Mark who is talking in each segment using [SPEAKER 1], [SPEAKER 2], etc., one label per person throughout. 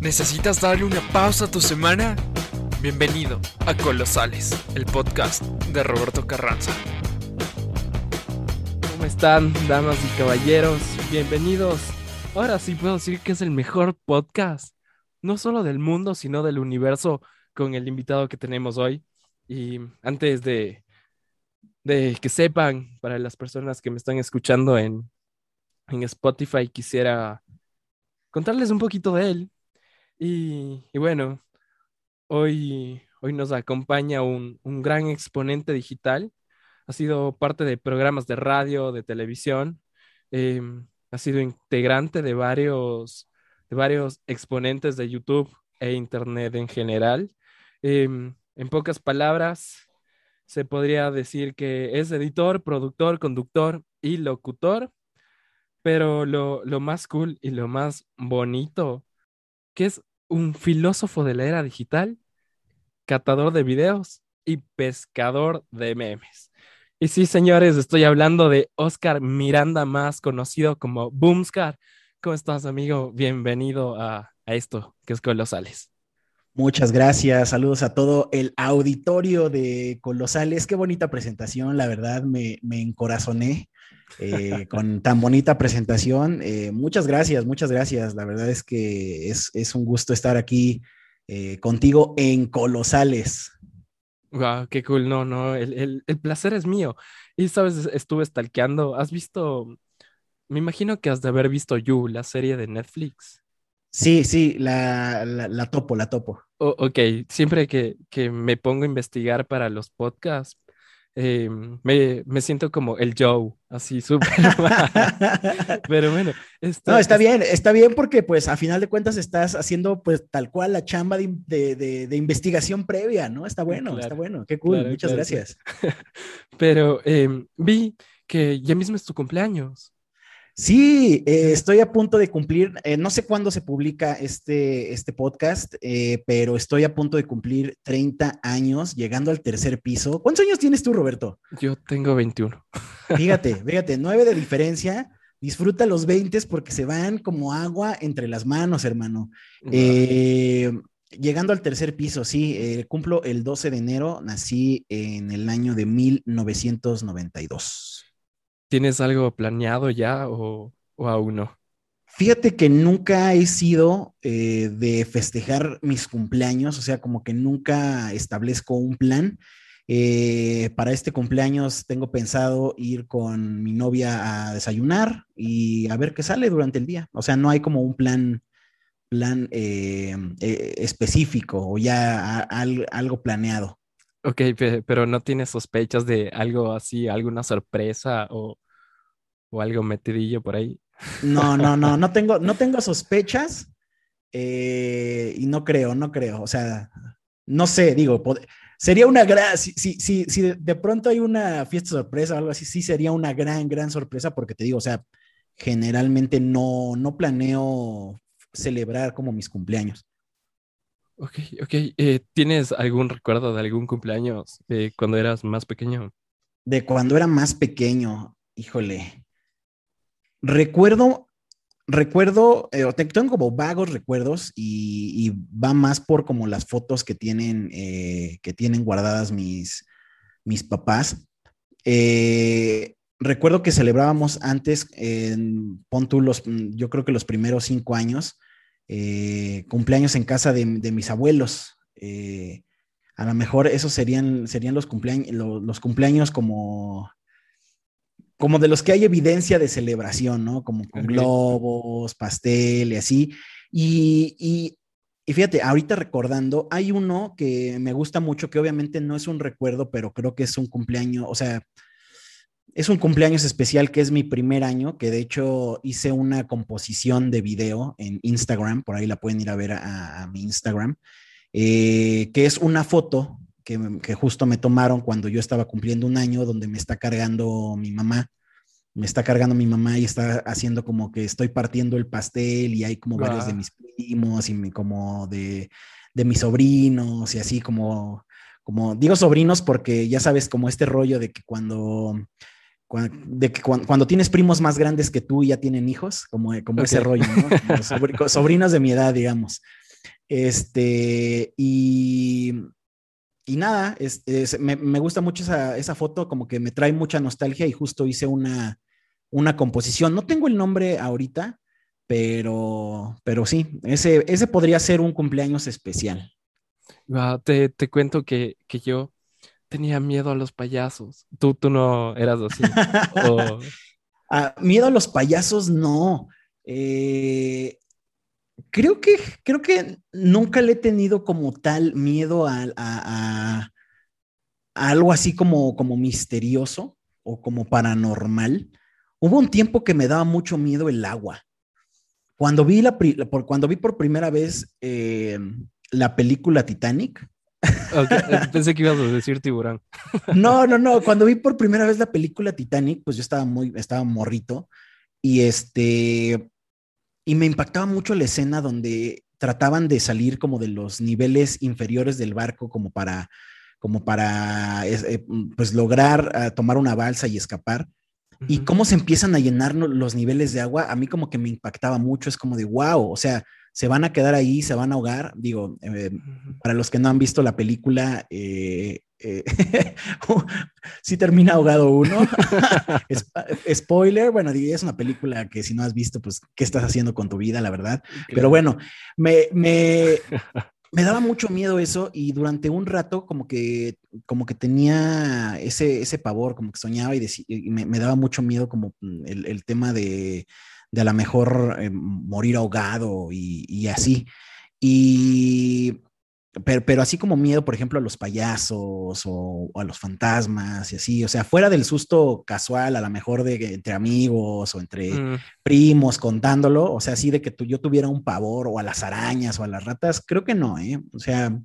[SPEAKER 1] ¿Necesitas darle una pausa a tu semana? Bienvenido a Colosales, el podcast de Roberto Carranza.
[SPEAKER 2] ¿Cómo están, damas y caballeros? Bienvenidos. Ahora sí puedo decir que es el mejor podcast, no solo del mundo, sino del universo con el invitado que tenemos hoy. Y antes de, de que sepan, para las personas que me están escuchando en, en Spotify, quisiera contarles un poquito de él. Y, y bueno, hoy, hoy nos acompaña un, un, gran exponente digital. Ha sido parte de programas de radio, de televisión. Eh, ha sido integrante de varios, de varios exponentes de YouTube e Internet en general. Eh, en pocas palabras, se podría decir que es editor, productor, conductor y locutor pero lo, lo, más cool y lo más bonito, que es un filósofo de la era digital, catador de videos y pescador de memes. Y sí, señores, estoy hablando de Oscar Miranda, más conocido como Boomscar. ¿Cómo estás, amigo? Bienvenido a, a esto que es Colosales.
[SPEAKER 3] Muchas gracias, saludos a todo el auditorio de Colosales. Qué bonita presentación, la verdad me, me encorazoné eh, con tan bonita presentación. Eh, muchas gracias, muchas gracias. La verdad es que es, es un gusto estar aquí eh, contigo en Colosales.
[SPEAKER 2] Wow, qué cool. No, no, el, el, el, placer es mío. Y sabes, estuve stalkeando. ¿Has visto? Me imagino que has de haber visto You, la serie de Netflix.
[SPEAKER 3] Sí, sí, la, la, la topo, la topo.
[SPEAKER 2] Oh, ok, siempre que, que, me pongo a investigar para los podcasts, eh, me, me, siento como el Joe, así súper. Pero bueno.
[SPEAKER 3] Está, no, está bien, está bien porque pues a final de cuentas estás haciendo pues tal cual la chamba de, de, de, de investigación previa, ¿no? Está bueno, claro, está bueno, qué cool, claro, muchas claro, gracias.
[SPEAKER 2] Pero eh, vi que ya mismo es tu cumpleaños.
[SPEAKER 3] Sí, eh, estoy a punto de cumplir, eh, no sé cuándo se publica este, este podcast, eh, pero estoy a punto de cumplir 30 años, llegando al tercer piso. ¿Cuántos años tienes tú, Roberto?
[SPEAKER 2] Yo tengo 21.
[SPEAKER 3] Fíjate, fíjate, nueve de diferencia. Disfruta los 20 porque se van como agua entre las manos, hermano. Llegando al tercer piso, sí, cumplo el 12 de enero, nací en el año de 1992.
[SPEAKER 2] ¿Tienes algo planeado ya o, o aún no?
[SPEAKER 3] Fíjate que nunca he sido eh, de festejar mis cumpleaños, o sea, como que nunca establezco un plan. Eh, para este cumpleaños tengo pensado ir con mi novia a desayunar y a ver qué sale durante el día. O sea, no hay como un plan, plan eh, específico o ya algo planeado.
[SPEAKER 2] Ok, pero no tienes sospechas de algo así, alguna sorpresa o, o algo metidillo por ahí.
[SPEAKER 3] No, no, no, no tengo, no tengo sospechas eh, y no creo, no creo. O sea, no sé, digo, sería una gran, si, si, si, si de, de, pronto hay una fiesta sorpresa o algo así, sí sería una gran, gran sorpresa porque te digo, o sea, generalmente no, no planeo celebrar como mis cumpleaños.
[SPEAKER 2] Ok, ok. Eh, ¿Tienes algún recuerdo de algún cumpleaños de cuando eras más pequeño?
[SPEAKER 3] De cuando era más pequeño, híjole. Recuerdo, recuerdo, eh, tengo como vagos recuerdos y, y, va más por como las fotos que tienen, eh, que tienen guardadas mis, mis papás. Eh, recuerdo que celebrábamos antes, en, pon tú los, yo creo que los primeros cinco años, eh, cumpleaños en casa de, de mis abuelos. Eh, a lo mejor esos serían, serían los, cumpleaños, los, los, cumpleaños como, como de los que hay evidencia de celebración, ¿no? Como con globos, pastel y así. Y, y, y, fíjate, ahorita recordando, hay uno que me gusta mucho, que obviamente no es un recuerdo, pero creo que es un cumpleaños, o sea, es un cumpleaños especial que es mi primer año, que de hecho hice una composición de video en Instagram, por ahí la pueden ir a ver a, a mi Instagram, eh, que es una foto que, que, justo me tomaron cuando yo estaba cumpliendo un año, donde me está cargando mi mamá, me está cargando mi mamá y está haciendo como que estoy partiendo el pastel y hay como wow. varios de mis primos y mi, como de, de mis sobrinos y así como, como, digo sobrinos porque ya sabes como este rollo de que cuando de que cuando, cuando, tienes primos más grandes que tú ya tienen hijos, como, como okay. ese rollo, ¿no? sobrinos de mi edad, digamos. Este, y, y nada, es, es- me, me gusta mucho esa, esa foto, como que me trae mucha nostalgia y justo hice una, una composición. No tengo el nombre ahorita, pero, pero sí, ese, ese podría ser un cumpleaños especial.
[SPEAKER 2] Ah, te, te cuento que, que yo tenía miedo a los payasos. Tú, tú no eras así. O-
[SPEAKER 3] Ah, miedo a los payasos, no. Eh, creo que, creo que nunca le he tenido como tal miedo a, a- a- a algo así como, como misterioso o como paranormal. Hubo un tiempo que me daba mucho miedo el agua. Cuando vi, la, cuando vi por primera vez eh, la película Titanic,
[SPEAKER 2] Eh, Pensé que ibas a decir tiburón.
[SPEAKER 3] no, no, no. Cuando vi por primera vez la película Titanic, pues yo estaba muy, estaba morrito y este, y me impactaba mucho la escena donde trataban de salir como de los niveles inferiores del barco como para, como para, eh, pues lograr ah, tomar una balsa y escapar. Y cómo se empiezan a llenar los niveles de agua, a mí como que me impactaba mucho, es como de wow, o sea, se van a quedar ahí, se van a ahogar. Digo, eh, para los que no han visto la película, eh, eh, sí termina ahogado uno. Spoiler, bueno, es una película que si no has visto, pues, ¿qué estás haciendo con tu vida, la verdad? Pero bueno, me, me, me daba mucho miedo eso y durante un rato como que, como que tenía ese, ese pavor, como que soñaba y, y me, me daba mucho miedo como mm, el, el tema de, de a lo mejor eh, morir ahogado y, y así. Y, pero, pero así como miedo, por ejemplo, a los payasos o, o a los fantasmas y así, o sea, fuera del susto casual, a lo mejor de entre amigos o entre
[SPEAKER 2] Mm,
[SPEAKER 3] primos contándolo, o sea, así de que tu- yo tuviera un pavor o a las arañas o a las ratas, creo que no, ¿eh? O sea,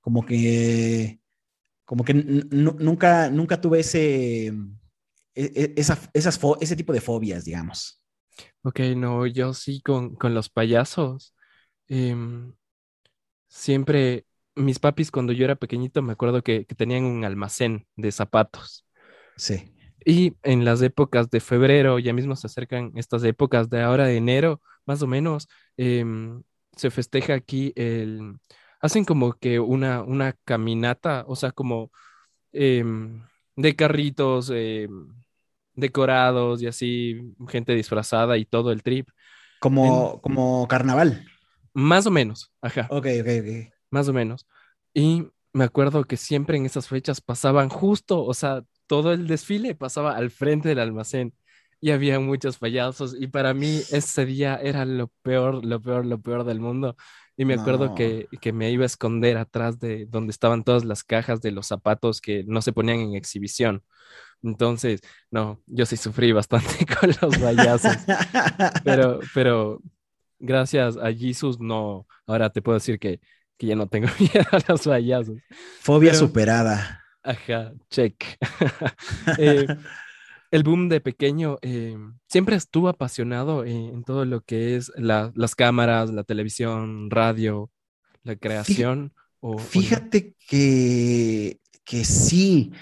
[SPEAKER 3] como que, como que nunca, nunca tuve ese, e- e- esa, esas ese tipo de fobias, digamos.
[SPEAKER 2] Ok, no, yo sí con, con los payasos. em, siempre, mis papis cuando yo era pequeñito me acuerdo que, que tenían un almacén de zapatos.
[SPEAKER 3] Sí.
[SPEAKER 2] Y en las épocas de febrero, ya mismo se acercan estas épocas de ahora de enero, más o menos, em, se festeja aquí el... Hacen como que una, una caminata, o sea, como em, de carritos em, decorados y así, gente disfrazada y todo el trip.
[SPEAKER 3] Como, como carnaval.
[SPEAKER 2] Más o menos, ajá,
[SPEAKER 3] Ok, ok, ok.
[SPEAKER 2] más o menos. Y me acuerdo que siempre en esas fechas pasaban justo, o sea, todo el desfile pasaba al frente del almacén y había muchos payasos y para mí ese día era lo peor, lo peor, lo peor del mundo. Y me acuerdo
[SPEAKER 3] No.
[SPEAKER 2] que, que me iba a esconder atrás de donde estaban todas las cajas de los zapatos que no se ponían en exhibición. Entonces, no, yo sí sufrí bastante con los payasos, pero, pero gracias a Jesus, no, ahora te puedo decir que, que ya no tengo miedo a los payasos.
[SPEAKER 3] Fobia
[SPEAKER 2] Pero-
[SPEAKER 3] superada.
[SPEAKER 2] Ajá, check. Eh, el boom de pequeño eh, siempre estuvo apasionado en, en todo lo que es la- las cámaras, la televisión, radio, la creación. o- o no.
[SPEAKER 3] Fíjate que, que sí,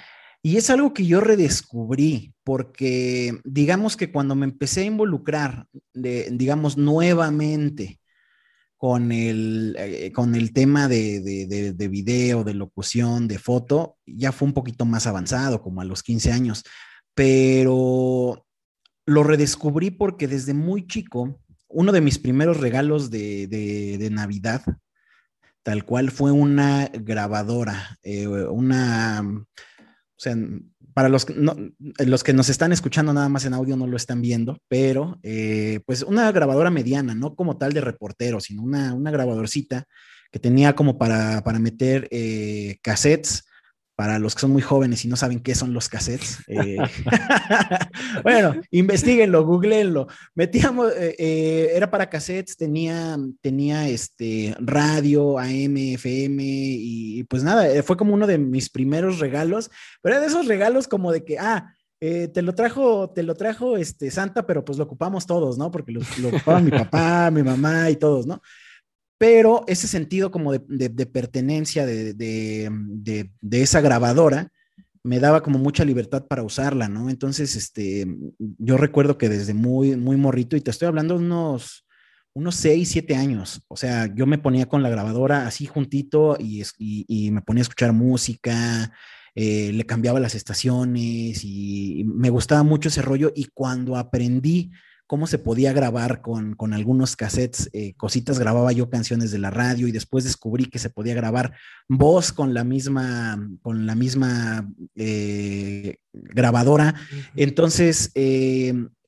[SPEAKER 3] y es algo que yo redescubrí, porque digamos que cuando me empecé a involucrar, de- digamos, nuevamente con el, eh, con el tema de, de, de- de video, de locución, de foto, ya fue un poquito más avanzado, como a los 15 años, pero lo redescubrí porque desde muy chico, uno de mis primeros regalos de, de- Navidad, tal cual fue una grabadora, eh, una, o sea, para los, los que nos están escuchando nada más en audio no lo están viendo, pero eh, pues una grabadora mediana, no como tal de reportero, sino una, una grabadorcita que tenía como para, para meter eh, cassettes. Para los que son muy jóvenes y no saben qué son los cassettes, eh, bueno, investiguenlo, googleenlo. Metíamos, eh, eh, era para cassettes, tenía, tenía este radio, AM, FM, y, pues nada, fue como uno de mis primeros regalos, pero era de esos regalos como de que, ah, eh, te lo trajo, te lo trajo este Santa, pero pues lo ocupamos todos, ¿no? Porque lo, lo ocupaba mi papá, mi mamá y todos, ¿no? Pero ese sentido como de, de- pertenencia de, de- esa grabadora me daba como mucha libertad para usarla, ¿no? Entonces, este, yo recuerdo que desde muy, muy morrito, y te estoy hablando unos unos 6, 7 años. O sea, yo me ponía con la grabadora así juntito y, y, me ponía a escuchar música, eh, le cambiaba las estaciones y, me gustaba mucho ese rollo. Y cuando aprendí cómo se podía grabar con, con algunos cassettes, eh, cositas, grababa yo canciones de la radio y después descubrí que se podía grabar voz con la misma, con la misma eh, grabadora. Entonces,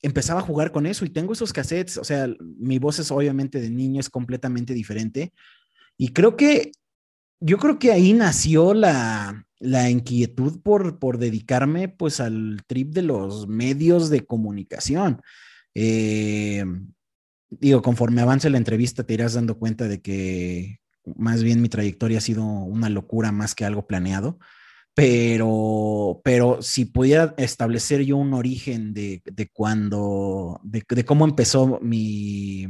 [SPEAKER 3] empezaba a jugar con eso y tengo esos cassettes, o sea, mi voz es obviamente de niño, es completamente diferente. Y creo que, yo creo que ahí nació la, la inquietud por, por dedicarme pues al trip de los medios de comunicación. Eh, digo, conforme avance la entrevista te irás dando cuenta de que más bien mi trayectoria ha sido una locura más que algo planeado pero, pero si pudiera establecer yo un origen de, de cuando, de, de, cómo empezó mi,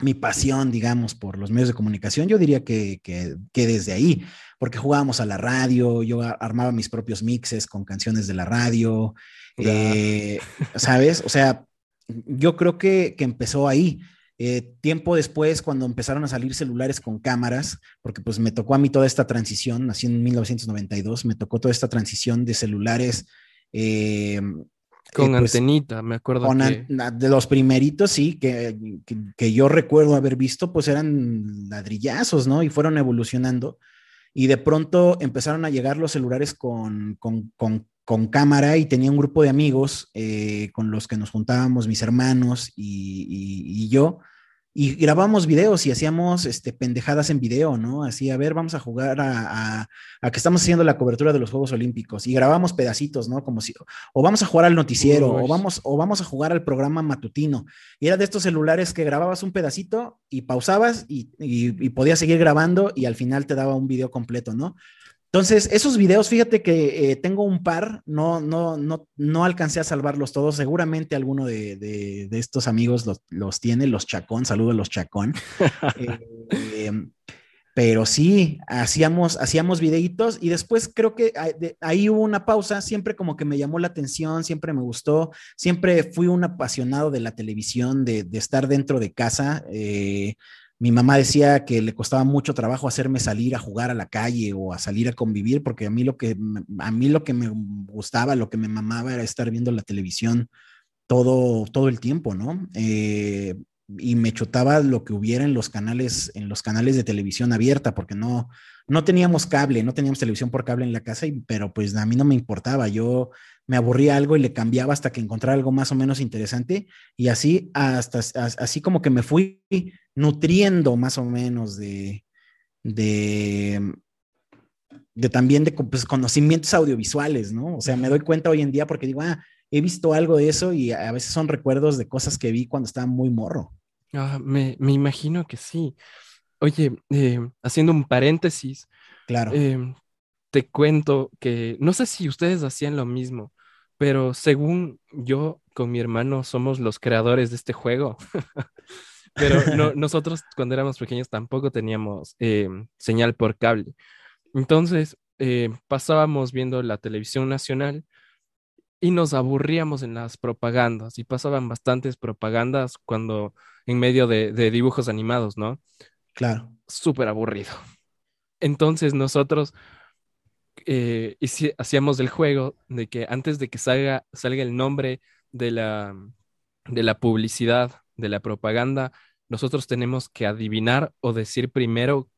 [SPEAKER 3] mi pasión, digamos, por los medios de comunicación, yo diría que, que, que, desde ahí, porque jugábamos a la radio, yo armaba mis propios mixes con canciones de la radio, eh, ¿sabes? O sea, yo creo que, que empezó ahí. Eh, tiempo después, cuando empezaron a salir celulares con cámaras, porque pues me tocó a mí toda esta transición, nací en 1992, me tocó toda esta transición de celulares. Eh,
[SPEAKER 2] con eh, pues, antenita, me acuerdo.
[SPEAKER 3] De los primeritos, sí, que, que, yo recuerdo haber visto, pues eran ladrillazos, ¿no? Y fueron evolucionando. Y de pronto empezaron a llegar los celulares con, con, con, con cámara y tenía un grupo de amigos con los que nos juntábamos, mis hermanos y, y yo y grabábamos videos y hacíamos este, pendejadas en video, ¿no? Así, a ver, vamos a jugar a, a, que estamos haciendo la cobertura de los Juegos Olímpicos y grabamos pedacitos, ¿no? Como si, o vamos a jugar al noticiero, o vamos, o vamos a jugar al programa matutino. Y era de estos celulares que grababas un pedacito y pausabas y, y podías seguir grabando y al final te daba un video completo, ¿no? Entonces, esos videos, fíjate que eh, tengo un par, no, no, no, no alcancé a salvarlos todos. Seguramente alguno de, estos amigos los, tiene, los Chacón, saludo a los Chacón. Eh, pero sí, hacíamos, hacíamos videitos y después creo que ahí hubo una pausa, siempre como que me llamó la atención, siempre me gustó, siempre fui un apasionado de la televisión, de, de estar dentro de casa. Eh, mi mamá decía que le costaba mucho trabajo hacerme salir a jugar a la calle o a salir a convivir, porque a mí lo que, a mí lo que me gustaba, lo que me mamaba era estar viendo la televisión todo, todo el tiempo, ¿no? Eh, y me chutaba lo que hubiera en los canales, en los canales de televisión abierta, porque no, no teníamos cable, no teníamos televisión por cable en la casa, pero pues a mí no me importaba. Yo me aburría algo y le cambiaba hasta que encontrara algo más o menos interesante y así hasta así como que me fui nutriendo más o menos de de, de también de pues, conocimientos audiovisuales, ¿no? O sea, me doy cuenta hoy en día porque digo, ah, he visto algo de eso y a veces son recuerdos de cosas que vi cuando estaba muy morro.
[SPEAKER 2] Ah, me, me, imagino que sí. Oye, eh, haciendo un paréntesis,
[SPEAKER 3] claro.
[SPEAKER 2] Eh, te cuento que no sé si ustedes hacían lo mismo, pero según yo con mi hermano somos los creadores de este juego. pero nosotros cuando éramos pequeños tampoco teníamos eh, señal por cable. Entonces eh, pasábamos viendo la televisión nacional y nos aburríamos en las propagandas y pasaban bastantes propagandas cuando en medio de, de dibujos animados, ¿no?
[SPEAKER 3] Claro.
[SPEAKER 2] Súper aburrido. Entonces nosotros eh, y si, hacíamos el juego de que antes de que salga, salga el nombre de la, de la publicidad, de la propaganda, nosotros tenemos que adivinar o decir primero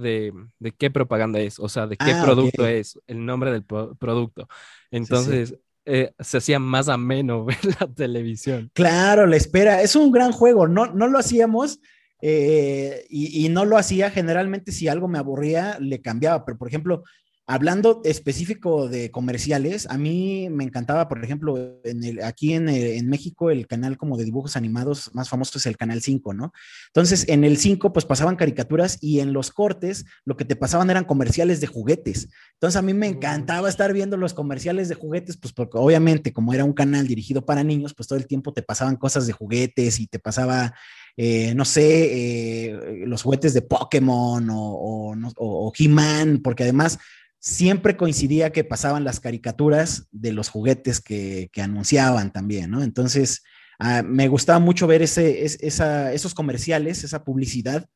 [SPEAKER 2] de, de qué propaganda es, o sea, de qué ah, producto es, el nombre del producto. Entonces, eh, se hacía más ameno ver la televisión.
[SPEAKER 3] Claro, la espera, es un gran juego, no, no lo hacíamos. Eh, y, y, no lo hacía generalmente si algo me aburría, le cambiaba, pero por ejemplo, Hablando específico de comerciales, a mí me encantaba, por ejemplo, en el, aquí en, eh, en, México el canal como de dibujos animados más famoso es el canal 5, ¿no? Entonces, en el 5 pues pasaban caricaturas y en los cortes lo que te pasaban eran comerciales de juguetes. Entonces, a mí me encantaba estar viendo los comerciales de juguetes, pues porque obviamente como era un canal dirigido para niños, pues todo el tiempo te pasaban cosas de juguetes y te pasaba eh, no sé, eh, los juguetes de Pokémon o, o, o He-Man, porque además siempre coincidía que pasaban las caricaturas de los juguetes que, anunciaban también, ¿no? Entonces, ah, me gustaba mucho ver ese, esa, esos comerciales, esa publicidad,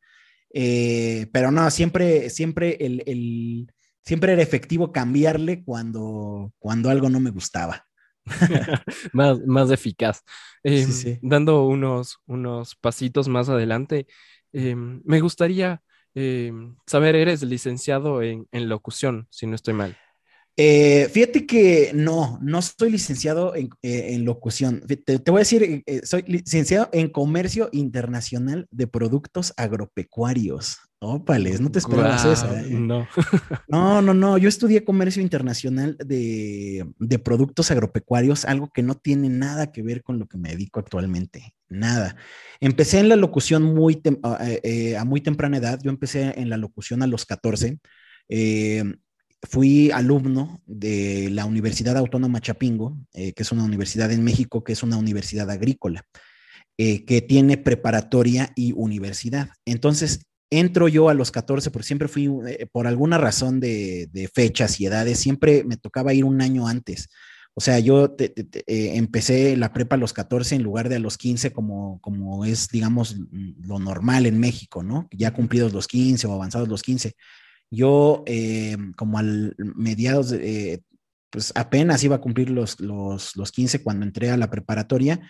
[SPEAKER 3] eh, pero no, siempre, siempre, el, siempre era efectivo cambiarle cuando, cuando algo no me gustaba.
[SPEAKER 2] más, más eficaz. Em, dando unos, unos pasitos más adelante, em, me gustaría em, saber, eres licenciado en, en locución, si no estoy mal.
[SPEAKER 3] Eh, fíjate que no, no soy licenciado en, eh, locución. Te, voy a decir, eh, soy licenciado en comercio internacional de productos agropecuarios. Ópales, no te esperabas eso.
[SPEAKER 2] No.
[SPEAKER 3] no, no, no. Yo estudié comercio internacional de, productos agropecuarios, algo que no tiene nada que ver con lo que me dedico actualmente. Nada. Empecé en la locución muy a, muy temprana edad. Yo empecé en la locución a los 14 fui alumno de la Universidad Autónoma Chapingo, eh, que es una universidad en México, que es una universidad agrícola, eh, que tiene preparatoria y universidad. Entonces, entro yo a los 14, porque siempre fui, eh, por alguna razón de, fechas y edades, siempre me tocaba ir un año antes. O sea, yo empecé la prepa a los 14 en lugar de a los 15, como, como es, digamos, lo normal en México, ¿no? Ya cumplidos los 15 o avanzados los 15. Yo, eh, como al mediados, eh, pues apenas iba a cumplir los, los, 15 cuando entré a la preparatoria.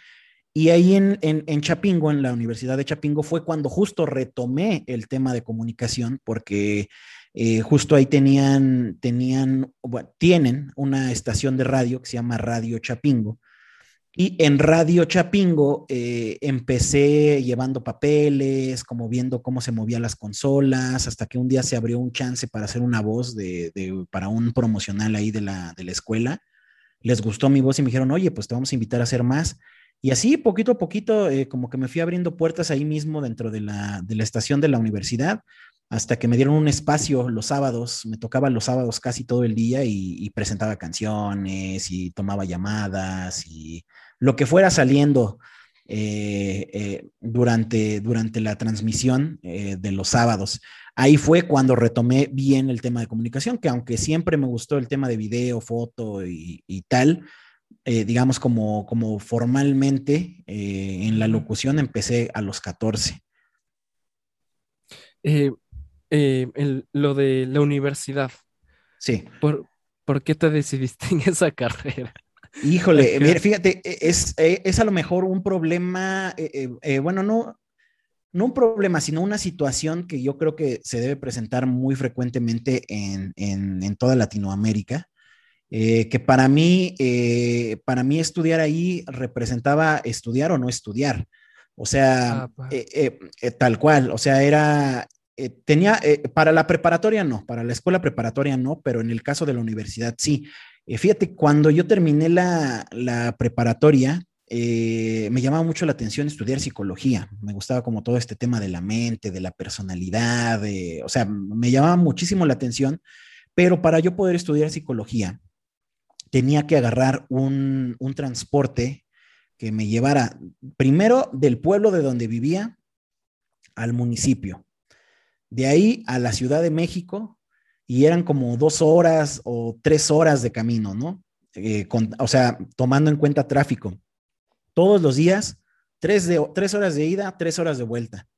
[SPEAKER 3] Y ahí en, en, Chapingo, en la Universidad de Chapingo, fue cuando justo retomé el tema de comunicación, porque eh, justo ahí tenían, tenían, tienen una estación de radio que se llama Radio Chapingo, y en Radio Chapingo eh, empecé llevando papeles, como viendo cómo se movían las consolas, hasta que un día se abrió un chance para hacer una voz de, para un promocional ahí de la, de la escuela. Les gustó mi voz y me dijeron, oye, pues te vamos a invitar a hacer más. Y así, poquito a poquito, eh, como que me fui abriendo puertas ahí mismo dentro de la, de la estación de la universidad, hasta que me dieron un espacio los sábados, me tocaba los sábados casi todo el día y, y presentaba canciones y tomaba llamadas y lo que fuera saliendo eh, eh, durante, durante la transmisión eh, de los sábados. Ahí fue cuando retomé bien el tema de comunicación, que aunque siempre me gustó el tema de video, foto y, tal, digamos como, como formalmente en la locución empecé a los 14.
[SPEAKER 2] Lo de la universidad.
[SPEAKER 3] Sí.
[SPEAKER 2] ¿Por, ¿Por qué te decidiste en esa carrera?
[SPEAKER 3] Híjole, mira, fíjate, e, es, e, es, a lo mejor un problema, eh, eh, bueno, no, no un problema, sino una situación que yo creo que se debe presentar muy frecuentemente en, en, toda Latinoamérica, eh, que para mí, para mí estudiar ahí representaba estudiar o no estudiar. O sea, ah, tal cual, o sea, era, tenía, para la preparatoria no, para la escuela preparatoria no, pero en el caso de la universidad sí. Eh, fíjate, cuando yo terminé la, preparatoria, eh, me llamaba mucho la atención estudiar psicología. Me gustaba como todo este tema de la mente, de la personalidad, o sea, me llamaba muchísimo la atención, pero para yo poder estudiar psicología, tenía que agarrar un, un transporte que me llevara primero del pueblo de donde vivía al municipio, de ahí a la Ciudad de México, y eran como dos horas o tres horas de camino, ¿no? Eh, o sea, tomando en cuenta tráfico. Todos los días, tres, de, tres horas de ida, tres horas de vuelta.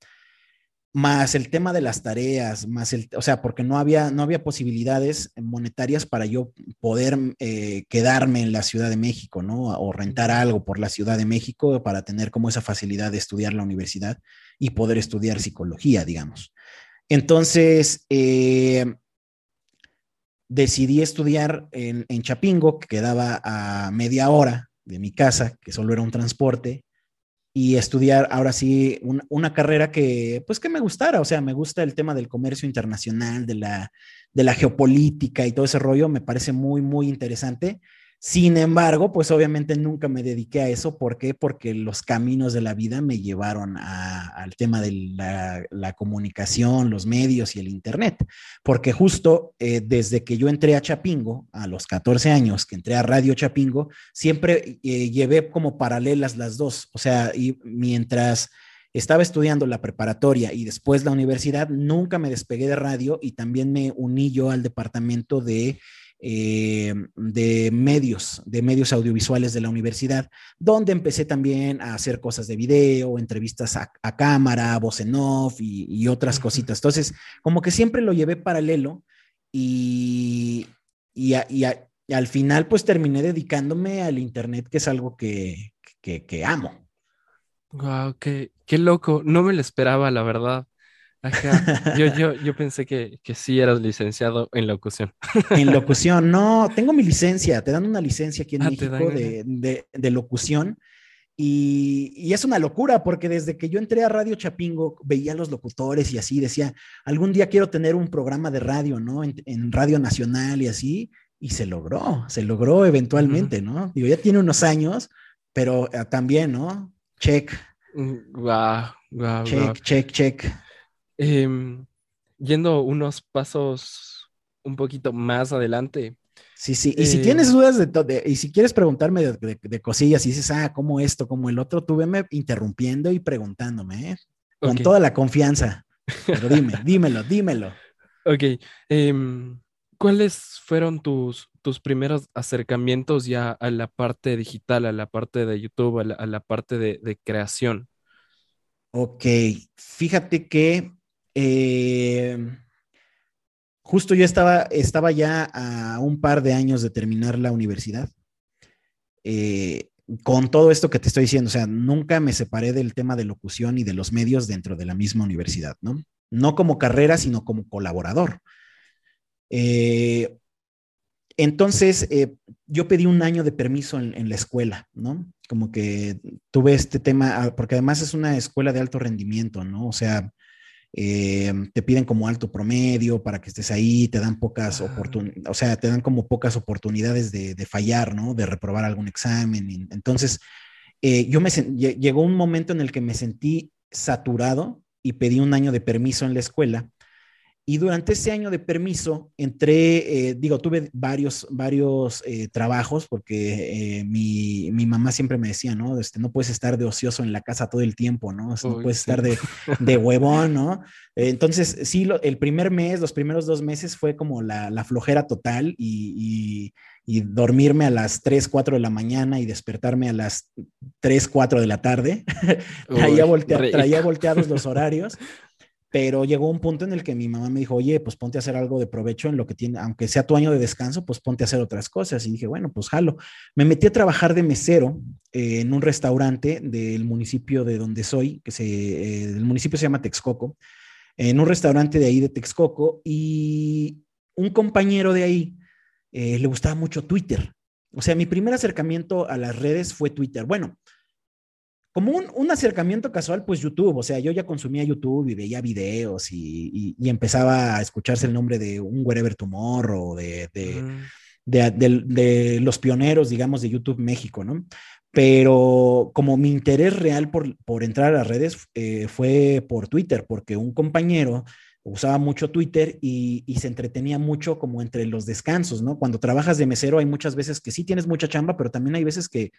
[SPEAKER 3] Más el tema de las tareas, más el, o sea, porque no había, no había posibilidades monetarias para yo poder eh, quedarme en la Ciudad de México, ¿no? O rentar algo por la Ciudad de México para tener como esa facilidad de estudiar la universidad y poder estudiar psicología, digamos. Entonces, eh, decidí estudiar en, Chapingo, que quedaba a media hora de mi casa, que solo era un transporte, y estudiar ahora sí una carrera que, pues que me gustara, o sea, me gusta el tema del comercio internacional, de la geopolítica y todo ese rollo, me parece muy, muy interesante. Sin embargo, pues obviamente nunca me dediqué a eso. ¿Por qué? Porque los caminos de la vida me llevaron al tema de la, comunicación, los medios y el Internet. Porque justo eh, desde que yo entré a Chapingo, a los 14 años que entré a Radio Chapingo, siempre eh, llevé como paralelas las dos. O sea, mientras estaba estudiando la preparatoria y después la universidad, nunca me despegué de radio y también me uní yo al departamento de eh, de medios, de medios audiovisuales de la universidad, donde empecé también a hacer cosas de video, entrevistas a, cámara, voz en off y, otras cositas. Entonces, como que siempre lo llevé paralelo y, y, al final pues terminé dedicándome al Internet, que es algo que, que, amo.
[SPEAKER 2] Wow, qué, qué loco. No me lo esperaba, la verdad. Yo, yo, yo pensé que, que sí eras licenciado en locución.
[SPEAKER 3] En locución, no, tengo mi licencia, te dan una licencia aquí en ah, México de, de, locución. Y, y, es una locura porque desde que yo entré a Radio Chapingo veía a los locutores y así decía, algún día quiero tener un programa de radio, ¿no? En, en Radio Nacional y así. Y se logró, se logró eventualmente, ¿no? Digo, ya tiene unos años, pero ah, también, ¿no? Check.
[SPEAKER 2] Wow, wow,
[SPEAKER 3] check, check, check.
[SPEAKER 2] Em, yendo unos pasos un poquito más adelante.
[SPEAKER 3] Sí, sí. Y si tienes eh, dudas de, todo, y si quieres preguntarme de, cosillas y dices, ah, ¿cómo esto, cómo el otro, tú veme interrumpiendo y preguntándome, ¿eh? Con toda la confianza. Pero dime, dímelo, dímelo.
[SPEAKER 2] Ok. Em, ¿Cuáles fueron tus, tus primeros acercamientos ya a la parte digital, a la parte de YouTube, a la, parte de, de, creación?
[SPEAKER 3] Ok, fíjate que eh, justo yo estaba, estaba ya a un par de años de terminar la universidad. Eh, con todo esto que te estoy diciendo, o sea, nunca me separé del tema de locución y de los medios dentro de la misma universidad, ¿no? No como carrera, sino como colaborador. Eh, entonces, yo pedí un año de permiso en, en, la escuela, ¿no? Como que tuve este tema, ah, porque además es una escuela de alto rendimiento, ¿no? O sea, eh, te piden como alto promedio para que estés ahí, te dan pocas oportunidades, o sea, te dan como pocas oportunidades de, fallar, ¿no? De reprobar algún examen. Entonces, eh, yo me llegó un momento en el que me sentí saturado y pedí un año de permiso en la escuela y durante ese año de permiso entré, eh, digo, tuve varios, varios eh, trabajos porque eh, mi, mi, mamá siempre me decía, ¿no? Este, no puedes estar de ocioso en la casa todo el tiempo, ¿no? no puedes estar de, de, huevón, ¿no? Entonces, sí, el primer mes, los primeros dos meses fue como la, la flojera total y, y, y, dormirme a las 3, 4 de la mañana y despertarme a las 3, 4 de la tarde. traía, traía volteados los horarios pero llegó un punto en el que mi mamá me dijo, oye, pues ponte a hacer algo de provecho en lo que tiene, aunque sea tu año de descanso, pues ponte a hacer otras cosas. Y dije, bueno, pues jalo. Me metí a trabajar de mesero eh, en un restaurante del municipio de donde soy, que se, eh, el municipio se llama Texcoco, en un restaurante de ahí de Texcoco, y un compañero de ahí eh, le gustaba mucho Twitter. O sea, mi primer acercamiento a las redes fue Twitter. Bueno, como un, acercamiento casual, pues YouTube, o sea, yo ya consumía YouTube y veía videos y, empezaba a escucharse el nombre de un Wherever Tomorrow, de, de, de, los pioneros, digamos, de YouTube México, ¿no? Pero como mi interés real por, por entrar a las redes eh, fue por Twitter, porque un compañero usaba mucho Twitter y, y, se entretenía mucho como entre los descansos, ¿no? Cuando trabajas de mesero hay muchas veces que sí tienes mucha chamba, pero también hay veces que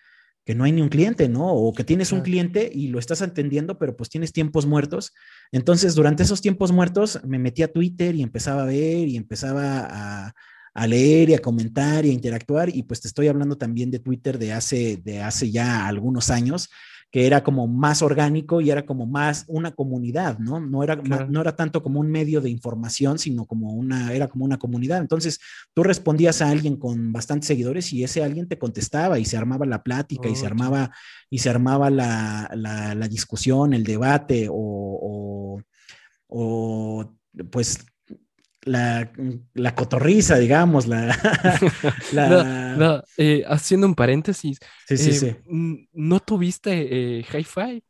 [SPEAKER 3] que no hay ni un cliente, ¿no? O que tienes un cliente y lo estás atendiendo, pero pues tienes tiempos muertos. Entonces, durante esos tiempos muertos, me metí a Twitter y empezaba a ver y empezaba a, a leer y a comentar y a interactuar. Y pues te estoy hablando también de Twitter de hace, de hace ya algunos años que era como más orgánico y era como más una comunidad, ¿no? No era, no era tanto como un medio de información, sino como una, era como una comunidad. Entonces, tú respondías a alguien con bastantes seguidores y ese alguien te contestaba y se armaba la plática y se armaba, y se armaba la, la, discusión, el debate o, o, o pues la, la cotorriza, digamos, la...
[SPEAKER 2] Eh, haciendo un paréntesis. Eh, ¿No tuviste eh, hi-fi?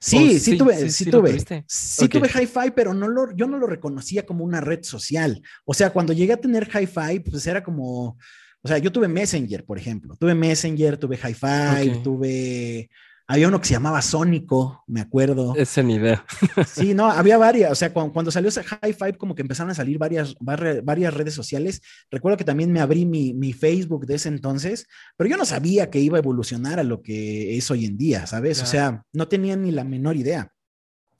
[SPEAKER 3] Sí, sí, tuve, sí, tuve. Sí tuve hi-fi, pero no lo, yo no lo reconocía como una red social. O sea, cuando llegué a tener hi-fi, pues era como, o sea, yo tuve Messenger, por ejemplo. Tuve Messenger, tuve hi-fi, tuve había uno que se llamaba Sónico, me acuerdo.
[SPEAKER 2] Esa ni idea.
[SPEAKER 3] sí, no, había varias. O sea, cuando, salió ese High Five, como que empezaron a salir varias, varias redes sociales. Recuerdo que también me abrí mi, Facebook de ese entonces, pero yo no sabía que iba a evolucionar a lo que es hoy en día, ¿sabes? O sea, no tenía ni la menor idea.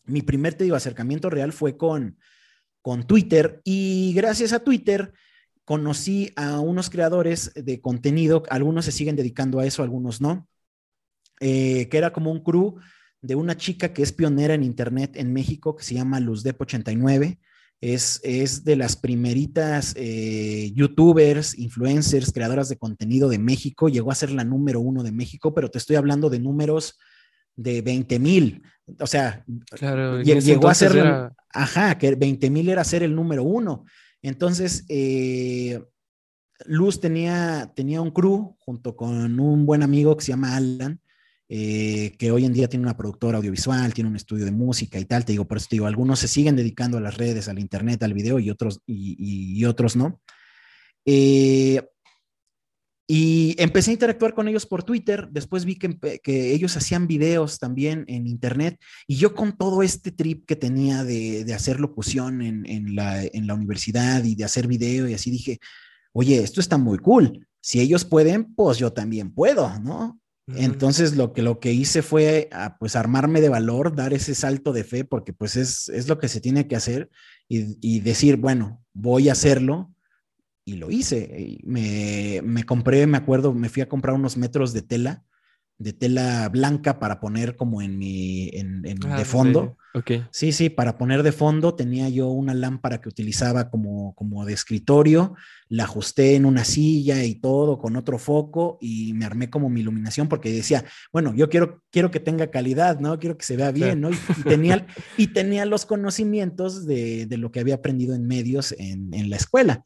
[SPEAKER 3] Mi primer, te digo, acercamiento real fue con, con Twitter y gracias a Twitter conocí a unos creadores de contenido, algunos se siguen dedicando a eso, algunos no, eh, que era como un crew de una chica que es pionera en Internet en México, que se llama LuzDep89. Es, es de las primeritas eh, youtubers, influencers, creadoras de contenido de México. Llegó a ser la número uno de México, pero te estoy hablando de números de 20 mil. O sea, llegó a ser, ajá, que 20 mil era ser el número uno. Entonces, eh, Luz tenía, tenía un crew junto con un buen amigo que se llama Alan, eh, que hoy en día tiene una productora audiovisual, tiene un estudio de música y tal. Te digo, por eso te digo, algunos se siguen dedicando a las redes, al internet, al video y otros, y, otros no. Eh, y empecé a interactuar con ellos por Twitter, después vi que, que, ellos hacían videos también en Internet y yo con todo este trip que tenía de, de hacer locución en, en, la, en, la, universidad y de hacer video y así dije, oye, esto está muy cool, si ellos pueden, pues yo también puedo, ¿no? Entonces lo que, lo que hice fue ah, pues armarme de valor, dar ese salto de fe, porque pues es, es lo que se tiene que hacer y, y decir, bueno, voy a hacerlo y lo hice. Me, me, compré, me acuerdo, me fui a comprar unos metros de tela, de tela blanca para poner como en mi, en, ah, de fondo. Sí, sí, para poner de fondo tenía yo una lámpara que utilizaba como, como de escritorio, la ajusté en una silla y todo con otro foco y me armé como mi iluminación porque decía, bueno, yo quiero, quiero que tenga calidad, ¿no? Quiero que se vea bien, ¿no? Y, tenía, y tenía los conocimientos de, de, lo que había aprendido en medios en, en la escuela.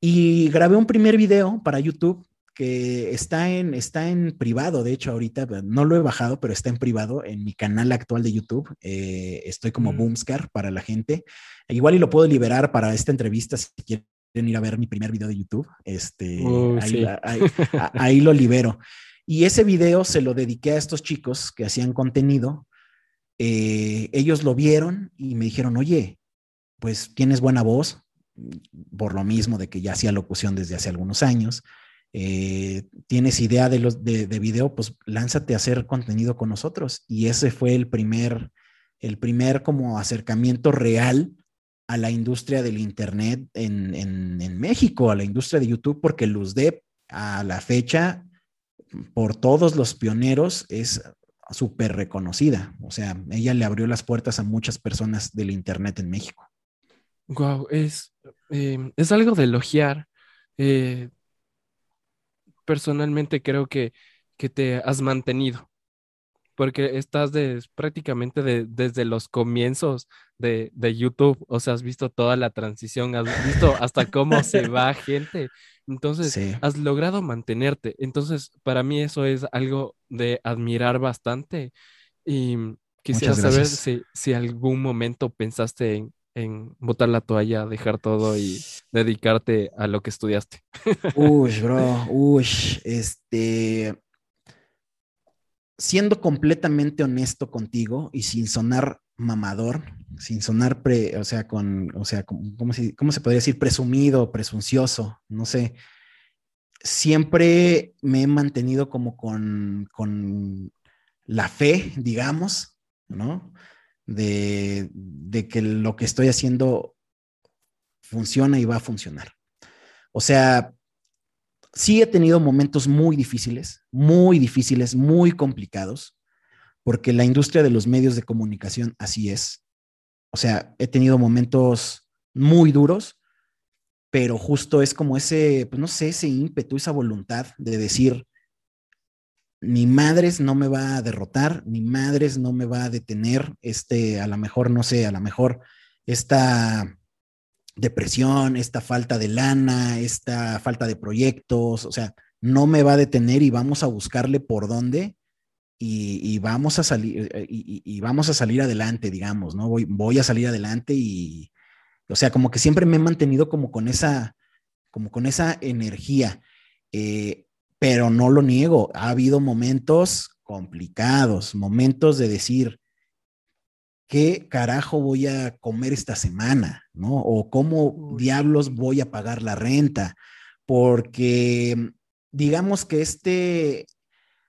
[SPEAKER 3] Y grabé un primer video para YouTube que está en, está en privado, de hecho ahorita no lo he bajado, pero está en privado en mi canal actual de YouTube. Eh, estoy como mm. Boomscar para la gente. Igual y lo puedo liberar para esta entrevista si quieren ir a ver mi primer video de YouTube. Este, ahí, lo libero. Y ese video se lo dediqué a estos chicos que hacían contenido. Eh, ellos lo vieron y me dijeron, oye, pues tienes buena voz, por lo mismo de que ya hacía locución desde hace algunos años. Eh, tienes idea de, los, de, video, pues lánzate a hacer contenido con nosotros. Y ese fue el primer, el primer como acercamiento real a la industria del Internet en, en, México, a la industria de YouTube, porque LuzDep a la fecha, por todos los pioneros, es súper reconocida. O sea, ella le abrió las puertas a muchas personas del Internet en México.
[SPEAKER 2] Wow, es, em, es algo de elogiar. Eh, personalmente creo que, que te has mantenido, porque estás prácticamente desde los comienzos de, YouTube, o sea, has visto toda la transición, has visto hasta cómo se va gente, entonces has logrado mantenerte, entonces para mí eso es algo de admirar bastante y quisiera saber si, si algún momento pensaste en, en botar la toalla, dejar todo y dedicarte a lo que estudiaste?
[SPEAKER 3] Uy, bro, uy, este, siendo completamente honesto contigo y sin sonar mamador, sin sonar, pre, o sea, con, o sea, ¿cómo se, ¿cómo se podría decir? Presumido, presuncioso, no sé. Siempre me he mantenido como con, con la fe, digamos, ¿no? De, que lo que estoy haciendo funciona y va a funcionar. O sea, sí he tenido momentos muy difíciles, muy difíciles, muy complicados, porque la industria de los medios de comunicación así es. O sea, he tenido momentos muy duros, pero justo es como ese, pues no sé, ese ímpetu, esa voluntad de decir, ni madres no me va a derrotar, ni madres no me va a detener, este, a lo mejor, no sé, a lo mejor esta depresión, esta falta de lana, esta falta de proyectos, o sea, no me va a detener y vamos a buscarle por dónde y, vamos a salir eh, y, vamos a salir adelante, digamos, ¿no? Voy, voy a salir adelante y, o sea, como que siempre me he mantenido como con esa, como con esa energía. Eh, pero no lo niego, ha habido momentos complicados, momentos de decir, ¿qué carajo voy a comer esta semana? ¿No? O cómo diablos voy a pagar la renta, porque digamos que este,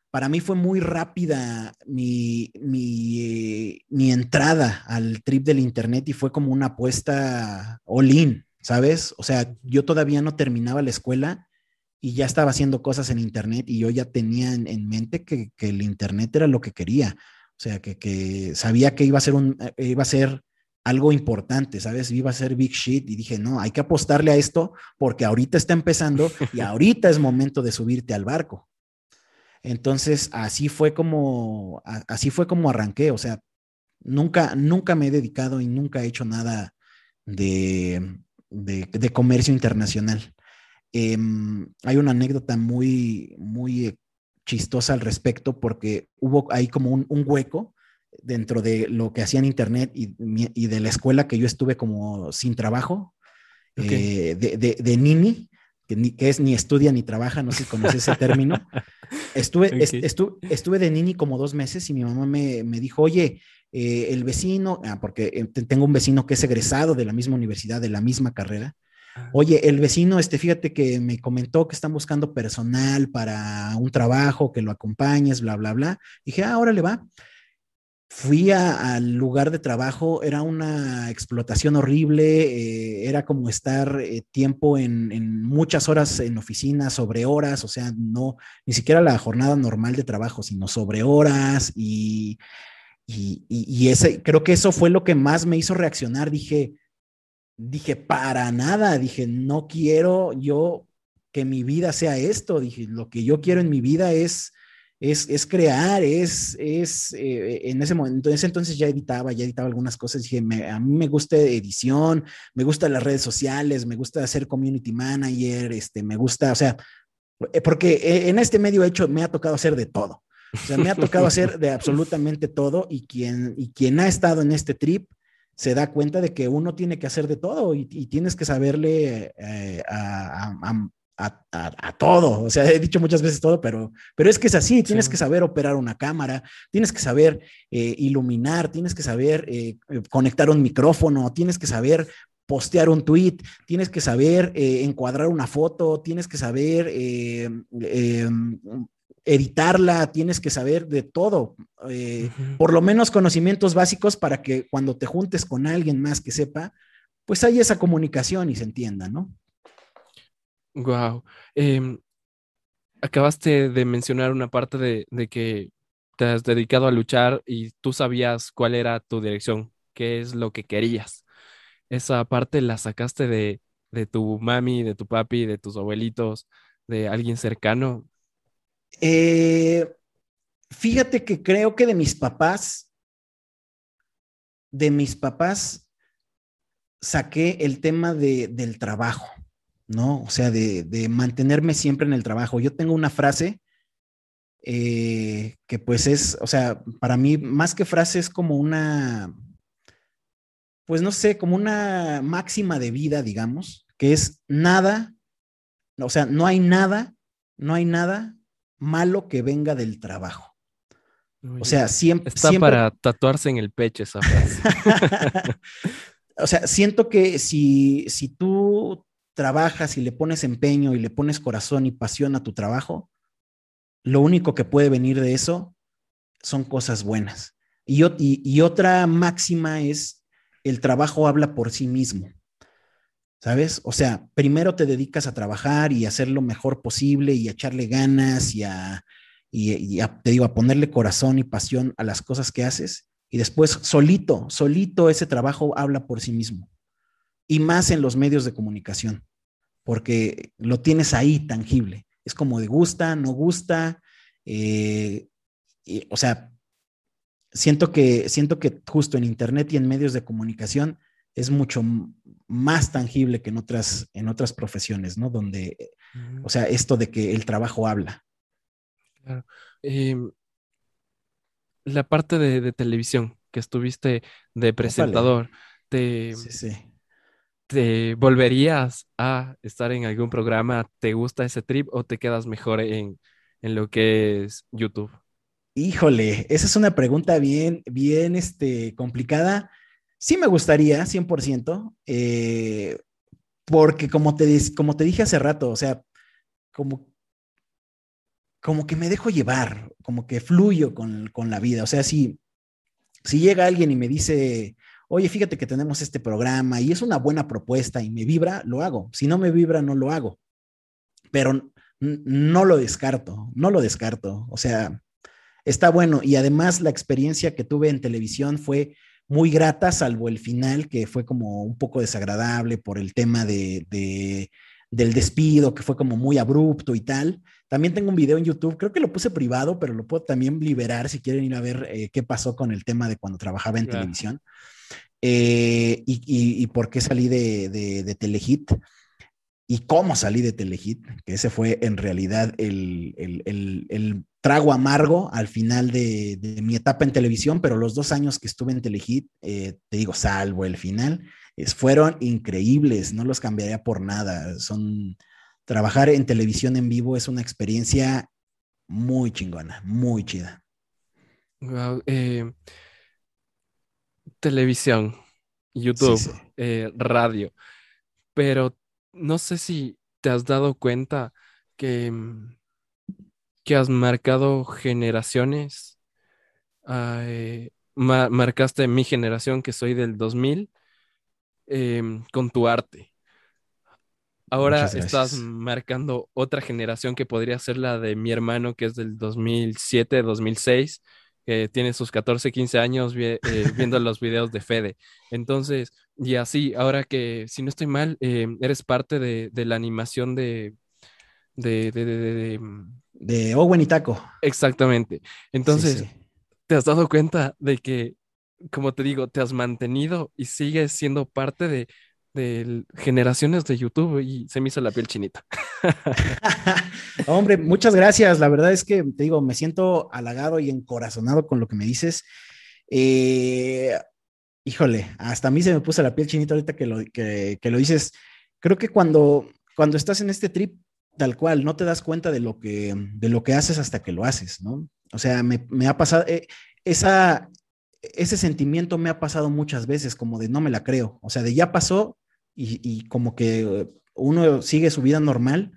[SPEAKER 3] para mí fue muy rápida mi, mi, mi entrada al trip del Internet y fue como una apuesta all in, ¿sabes? O sea, yo todavía no terminaba la escuela y ya estaba haciendo cosas en Internet y yo ya tenía en, mente que, el Internet era lo que quería. O sea, que, sabía que iba a ser un, eh, iba a ser algo importante, ¿sabes? Iba a ser big shit y dije, no, hay que apostarle a esto porque ahorita está empezando y ahorita es momento de subirte al barco. Entonces, así fue como, así fue como arranqué, o sea, nunca, nunca me he dedicado y nunca he hecho nada de, de comercio internacional. Em, hay una anécdota muy, muy chistosa al respecto porque hubo ahí como un, hueco dentro de lo que hacía en internet y, de la escuela que yo estuve como sin trabajo, eh, de, Nini, que, es ni estudia ni trabaja, no sé si conoces ese término. Estuve, estuve de Nini como dos meses y mi mamá me, dijo, oye, eh, el vecino, ah, porque eh, tengo un vecino que es egresado de la misma universidad, de la misma carrera, Oye, el vecino, este, fíjate que me comentó que están buscando personal para un trabajo, que lo acompañes, bla, bla, bla. Dije, ah, ahora le va. Fui al lugar de trabajo, era una explotación horrible, eh, era como estar eh, tiempo en, muchas horas en oficina, sobre horas, o sea, no, ni siquiera la jornada normal de trabajo, sino sobre horas y, y, y ese, creo que eso fue lo que más me hizo reaccionar. Dije, dije, para nada, dije, no quiero yo que mi vida sea esto, dije, lo que yo quiero en mi vida es, es, crear, es, es eh, en ese momento, en ese entonces ya editaba, ya editaba algunas cosas, dije, a mí me gusta edición, me gustan las redes sociales, me gusta ser community manager, este, me gusta, o sea, eh, porque eh, en este medio hecho me ha tocado hacer de todo. O sea, me ha tocado hacer de absolutamente todo y quien, y quien ha estado en este trip, se da cuenta de que uno tiene que hacer de todo y, tienes que saberle eh, a, todo. O sea, he dicho muchas veces todo, pero, pero es que es así. Tienes que saber operar una cámara, tienes que saber eh, iluminar, tienes que saber eh, conectar un micrófono, tienes que saber postear un tweet, tienes que saber encuadrar una foto, tienes que saber editarla, tienes que saber de todo, eh, por lo menos conocimientos básicos para que cuando te juntes con alguien más que sepa, pues haya esa comunicación y se entienda, ¿no?
[SPEAKER 2] Wow. Em, acabaste de mencionar una parte de, que te has dedicado a luchar y tú sabías cuál era tu dirección, qué es lo que querías. Esa parte la sacaste de, de tu mami, de tu papi, de tus abuelitos, de alguien cercano.
[SPEAKER 3] Eh, fíjate que creo que de mis papás, de mis papás, saqué el tema del trabajo, ¿no? O sea, de, mantenerme siempre en el trabajo. Yo tengo una frase eh, que pues es, o sea, para mí más que frase es como una, pues no sé, como una máxima de vida, digamos, que es nada, o sea, no hay nada, no hay nada malo que venga del trabajo. o sea, siempre...
[SPEAKER 2] Está para tatuarse en el pecho esa frase.
[SPEAKER 3] o sea, siento que si, si tú trabajas y le pones empeño y le pones corazón y pasión a tu trabajo, lo único que puede venir de eso son cosas buenas. Y, y otra máxima es, el trabajo habla por sí mismo. ¿Sabes? O sea, primero te dedicas a trabajar y a hacer lo mejor posible y a echarle ganas y a, y, te digo, a ponerle corazón y pasión a las cosas que haces. Y después, solito, solito ese trabajo habla por sí mismo. Y más en los medios de comunicación, porque lo tienes ahí tangible. Es como de gusta, no gusta. Eh, o sea, siento que, siento que justo en Internet y en medios de comunicación es mucho más tangible que en otras, en otras profesiones, ¿no? Donde, o sea, esto de que el trabajo habla.
[SPEAKER 2] Claro. Em, la parte de, televisión, que estuviste de presentador, te, ¿te volverías a estar en algún programa? ¿Te gusta ese trip o te quedas mejor en, en lo que es YouTube?
[SPEAKER 3] Híjole, esa es una pregunta bien, bien este, complicada Sí me gustaría, 100%, eh, porque como te, como te dije hace rato, o sea, como, como que me dejo llevar, como que fluyo con, la vida. O sea, si llega alguien y me dice, oye, fíjate que tenemos este programa y es una buena propuesta y me vibra, lo hago. Si no me vibra, no lo hago. Pero no lo descarto, no lo descarto. O sea, está bueno. Y además la experiencia que tuve en televisión fue muy grata, salvo el final, que fue como un poco desagradable por el tema de, del despido, que fue como muy abrupto y tal. También tengo un video en YouTube, creo que lo puse privado, pero lo puedo también liberar si quieren ir a ver eh, qué pasó con el tema de cuando trabajaba en televisión eh, y, por qué salí de, de, Telehit y cómo salí de Telehit, que ese fue en realidad el, el, trago amargo al final de, mi etapa en televisión, pero los dos años que estuve en Telehit, eh, te digo, salvo el final, fueron increíbles, no los cambiaría por nada. Son, trabajar en televisión en vivo es una experiencia muy chingona, muy chida.
[SPEAKER 2] Eh, televisión, YouTube, eh, radio, pero no sé si te has dado cuenta que, mm, que has marcado generaciones. Eh, marcaste mi generación, que soy del 2000, Em, con tu arte. Ahora estás marcando otra generación que podría ser la de mi hermano, que es del 2007, 2006, que tiene sus 14, 15 años eh, viendo los videos de Fede. Entonces, y así, ahora que, si no estoy mal, em, eres parte de, la animación de... De, de, de,
[SPEAKER 3] de, Owen y Taco.
[SPEAKER 2] Exactamente. Entonces, ¿te has dado cuenta de que como te digo, te has mantenido y sigues siendo parte de, generaciones de YouTube y se me hizo la piel chinita.
[SPEAKER 3] Hombre, muchas gracias. La verdad es que te digo, me siento halagado y encorazonado con lo que me dices. Eh, híjole, hasta a mí se me puso la piel chinita ahorita que lo, que, lo dices. Creo que cuando, cuando estás en este trip, tal cual, no te das cuenta de lo que, de lo que haces hasta que lo haces, ¿no? O sea, me, ha pasado, eh, esa, ese sentimiento me ha pasado muchas veces, como de no me la creo, o sea, de ya pasó y, como que uno sigue su vida normal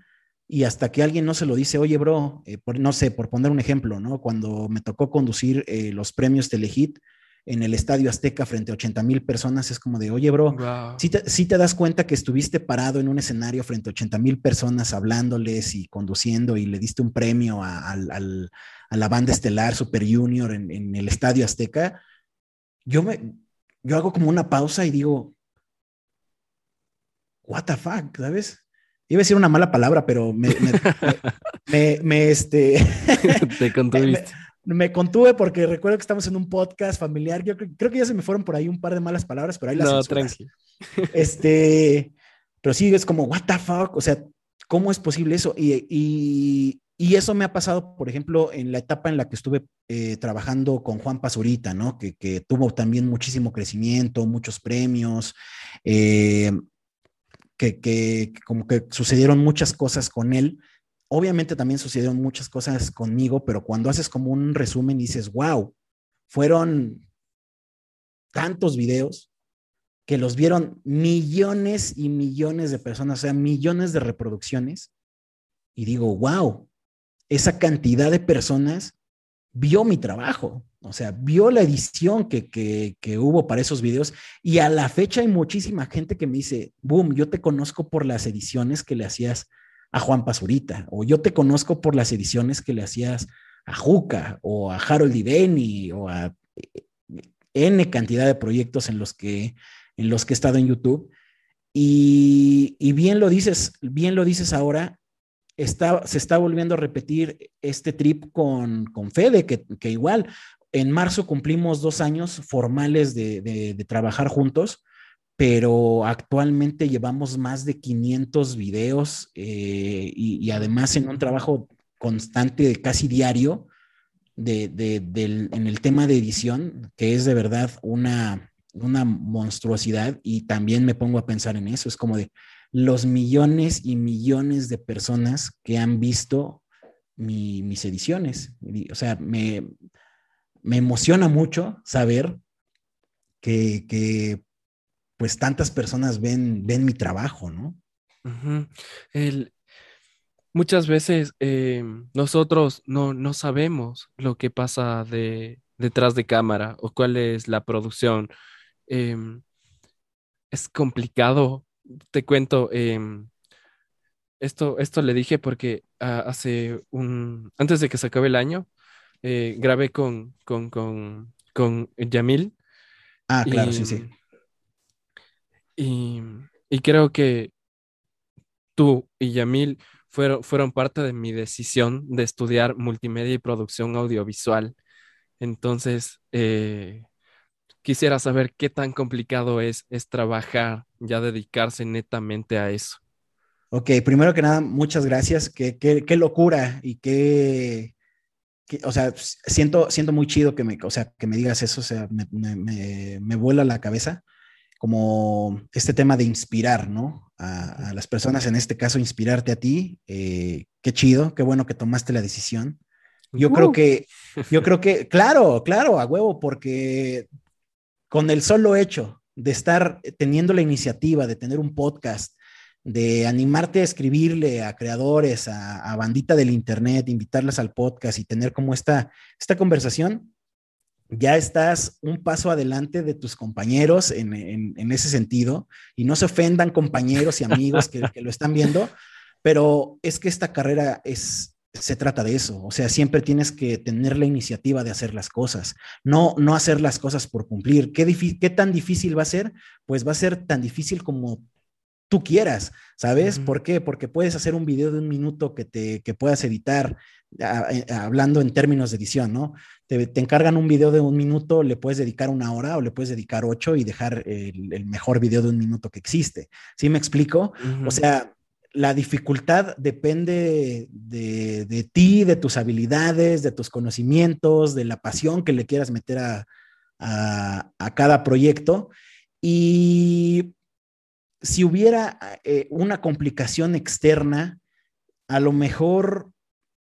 [SPEAKER 3] y hasta que alguien no se lo dice, oye, bro, eh, no sé, por poner un ejemplo, ¿no? Cuando me tocó conducir eh, los premios Telehit en el Estadio Azteca frente a 80 mil personas, es como de, oye, bro, si ¿sí, te, das cuenta que estuviste parado en un escenario frente a 80 mil personas hablándoles y conduciendo y le diste un premio a, la banda estelar Super Junior en, en el Estadio Azteca? yo me, yo hago como una pausa y digo, what the fuck, ¿sabes? Iba a decir una mala palabra, pero me, me, me, este...
[SPEAKER 2] Te contuviste.
[SPEAKER 3] Me, contuve porque recuerdo que estamos en un podcast familiar. Yo creo, que ya se me fueron por ahí un par de malas palabras, pero ahí las No, tranqui. Este, pero sí, es como, what the fuck, o sea, ¿cómo es posible eso? y, y eso me ha pasado, por ejemplo, en la etapa en la que estuve eh, trabajando con Juan Pazurita, ¿no? Que, tuvo también muchísimo crecimiento, muchos premios, eh, que, como que sucedieron muchas cosas con él. Obviamente también sucedieron muchas cosas conmigo, pero cuando haces como un resumen y dices, wow, fueron tantos videos que los vieron millones y millones de personas, o sea, millones de reproducciones. Y digo, wow, esa cantidad de personas vio mi trabajo, o sea, vio la edición que, hubo para esos videos y a la fecha hay muchísima gente que me dice, boom, yo te conozco por las ediciones que le hacías a Juan Pazurita, o yo te conozco por las ediciones que le hacías a Juca, o a Harold Ibeni, o a eh, N cantidad de proyectos en los que, en los que he estado en YouTube. Y, y bien lo dices, bien lo dices ahora, se está volviendo a repetir este trip con, con Fede, que, que, igual en marzo cumplimos dos años formales de, trabajar juntos, pero actualmente llevamos más de 500 videos eh, y, además en un trabajo constante, casi diario, en el tema de edición, que es de verdad una, una monstruosidad y también me pongo a pensar en eso, es como de, los millones y millones de personas que han visto mis ediciones. O sea, me, emociona mucho saber que, pues tantas personas ven, ven mi trabajo, ¿no?
[SPEAKER 2] muchas veces eh, nosotros no, no, sabemos lo que pasa de, detrás de cámara o cuál es la producción em, es complicado. Te cuento, em, esto, esto le dije porque ah, hace un, antes de que se acabe el año, eh, grabé con, con, con, con Yamil.
[SPEAKER 3] Ah, claro, sí, sí.
[SPEAKER 2] Y, y creo que tú y Yamil fueron, fueron parte de mi decisión de estudiar multimedia y producción audiovisual. Entonces, eh, quisiera saber qué tan complicado es, es trabajar, ya dedicarse netamente a eso.
[SPEAKER 3] Ok, primero que nada, muchas gracias. Qué, qué, qué locura y qué, o sea, siento, siento muy chido que me, o sea, que me digas eso, o sea, me, me, me vuela la cabeza como este tema de inspirar, ¿no? A, las personas, en este caso, inspirarte a ti. Eh, qué chido, qué bueno que tomaste la decisión. Yo creo que, yo creo que, claro, claro, a huevo, porque con el solo hecho de estar teniendo la iniciativa de tener un podcast, de animarte a escribirle a creadores, a, bandita del internet, invitarlas al podcast y tener como esta, esta conversación, ya estás un paso adelante de tus compañeros en, ese sentido, y no se ofendan compañeros y amigos que, lo están viendo, pero es que esta carrera es, se trata de eso, o sea, siempre tienes que tener la iniciativa de hacer las cosas, no, no hacer las cosas por cumplir. ¿Qué, ¿Qué tan difícil va a ser? Pues va a ser tan difícil como tú quieras, ¿sabes? ¿Por qué? Porque puedes hacer un video de un minuto que te que puedas editar, hablando en términos de edición, ¿no? Te, encargan un video de un minuto, le puedes dedicar una hora o le puedes dedicar ocho y dejar el, mejor video de un minuto que existe. ¿Sí me explico? O sea, la dificultad depende de, de, ti, de tus habilidades, de tus conocimientos, de la pasión que le quieras meter a, a, a cada proyecto. Y si hubiera eh, una complicación externa, a lo mejor,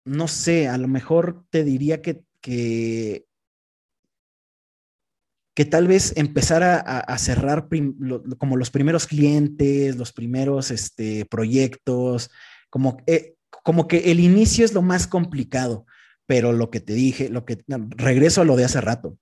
[SPEAKER 3] no sé, a lo mejor te diría que, que, tal vez empezara a, cerrar como los primeros clientes, los primeros este, proyectos, como, eh, como que el inicio es lo más complicado, pero lo que te dije, lo que regreso a lo de hace rato.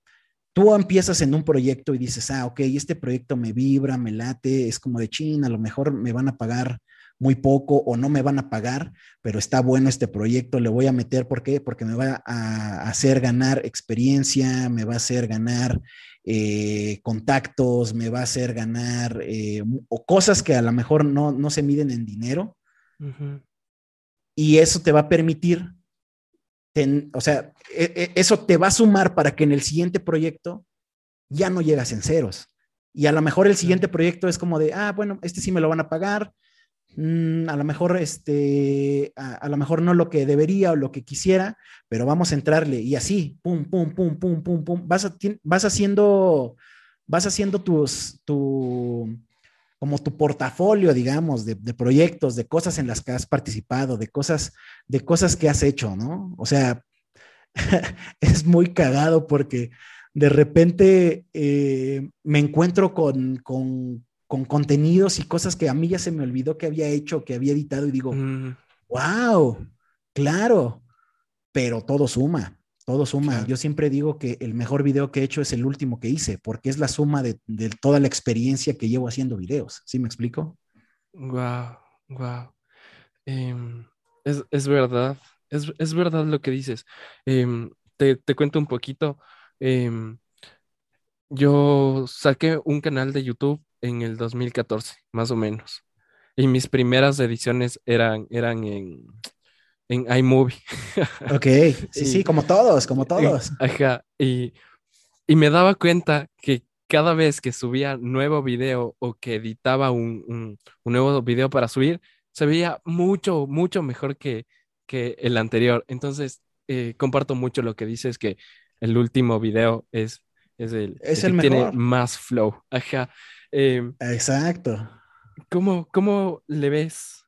[SPEAKER 3] Tú empiezas en un proyecto y dices, ah, ok, este proyecto me vibra, me late, es como de China, a lo mejor me van a pagar muy poco o no me van a pagar, pero está bueno este proyecto, le voy a meter, ¿por qué? Porque me va a hacer ganar experiencia, me va a hacer ganar eh, contactos, me va a hacer ganar eh, o cosas que a lo mejor no, no se miden en dinero. Y eso te va a permitir o sea, e, e, eso te va a sumar para que en el siguiente proyecto ya no llegas en ceros. Y a lo mejor el siguiente proyecto es como de, ah, bueno, este sí me lo van a pagar, a lo mejor este, a, lo mejor no lo que debería o lo que quisiera, pero vamos a entrarle y así, pum, pum, pum, pum, pum, pum, vas, vas haciendo, vas haciendo tus, tu, como tu portafolio, digamos, de, proyectos, de cosas en las que has participado, de cosas, de cosas que has hecho, ¿no? O sea, es muy cagado porque de repente eh, me encuentro con, con, contenidos y cosas que a mí ya se me olvidó que había hecho, que había editado y digo, wow, mm. claro, pero todo suma todo suma. Yo siempre digo que el mejor video que he hecho es el último que hice, porque es la suma de, toda la experiencia que llevo haciendo videos. ¿Sí me explico?
[SPEAKER 2] Wow, wow. Em, es, verdad, es, verdad lo que dices. Em, te, cuento un poquito. Em, yo saqué un canal de YouTube en el 2014, más o menos. Y mis primeras ediciones eran, eran en, en iMovie.
[SPEAKER 3] Ok, sí, sí, como todos, como todos.
[SPEAKER 2] Ajá, y, me daba cuenta que cada vez que subía nuevo video o que editaba un, nuevo video para subir, se veía mucho, mucho mejor que, que el anterior. Entonces, eh, comparto mucho lo que dices, que el último video es, es el,
[SPEAKER 3] es el,
[SPEAKER 2] que tiene más flow. Ajá.
[SPEAKER 3] Em, Exacto.
[SPEAKER 2] ¿cómo, ¿Cómo le ves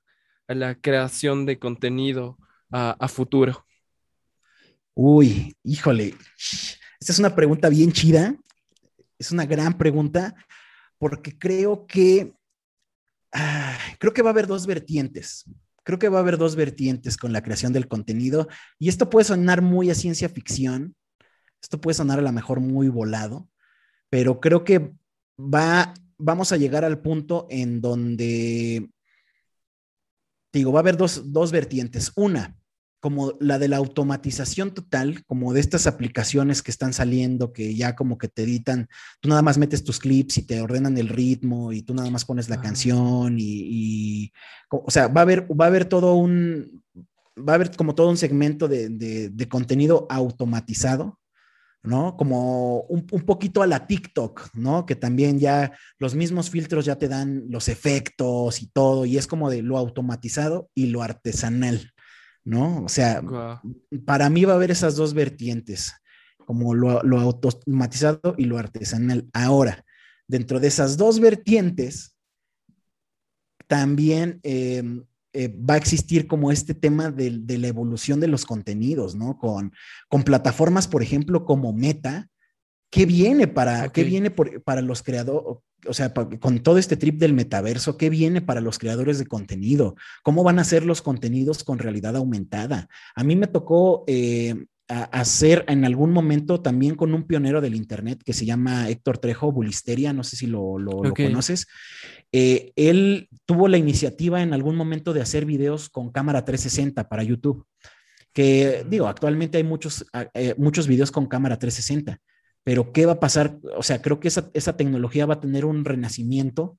[SPEAKER 2] a la creación de contenido a, futuro?
[SPEAKER 3] Uy, híjole, esta es una pregunta bien chida, es una gran pregunta, porque creo que, creo que va a haber dos vertientes. Creo que va a haber dos vertientes con la creación del contenido y esto puede sonar muy a ciencia ficción, esto puede sonar a lo mejor muy volado, pero creo que va, vamos a llegar al punto en donde, digo, va a haber dos, dos vertientes. Una, como la de la automatización total, como de estas aplicaciones que están saliendo, que ya como que te editan, tú nada más metes tus clips y te ordenan el ritmo y tú nada más pones la
[SPEAKER 2] Ah.
[SPEAKER 3] canción y, y, o sea, va a haber, va a haber todo un, va a haber como todo un segmento de, de- de contenido automatizado, ¿no? Como un, un poquito a la TikTok, ¿no? Que también ya los mismos filtros ya te dan los efectos y todo, y es como de lo automatizado y lo artesanal, ¿no? O sea, para mí va a haber esas dos vertientes, como lo, lo automatizado y lo artesanal. Ahora, dentro de esas dos vertientes, también eh, eh, va a existir como este tema de, de la evolución de los contenidos, ¿no? Con, con plataformas, por ejemplo, como Meta, ¿qué viene para. ¿qué viene por- para los creadores? O sea, con todo este trip del metaverso, ¿qué viene para los creadores de contenido? ¿Cómo van a ser los contenidos con realidad aumentada? A mí me tocó eh, a- hacer en algún momento también con un pionero del Internet que se llama Héctor Trejo, Bulisteria, no sé si lo, lo- conoces. Eh, él tuvo la iniciativa en algún momento de hacer videos con cámara 360 para YouTube, que digo, actualmente hay muchos, eh, muchos videos con cámara 360, pero ¿qué va a pasar? O sea, creo que esa, esa tecnología va a tener un renacimiento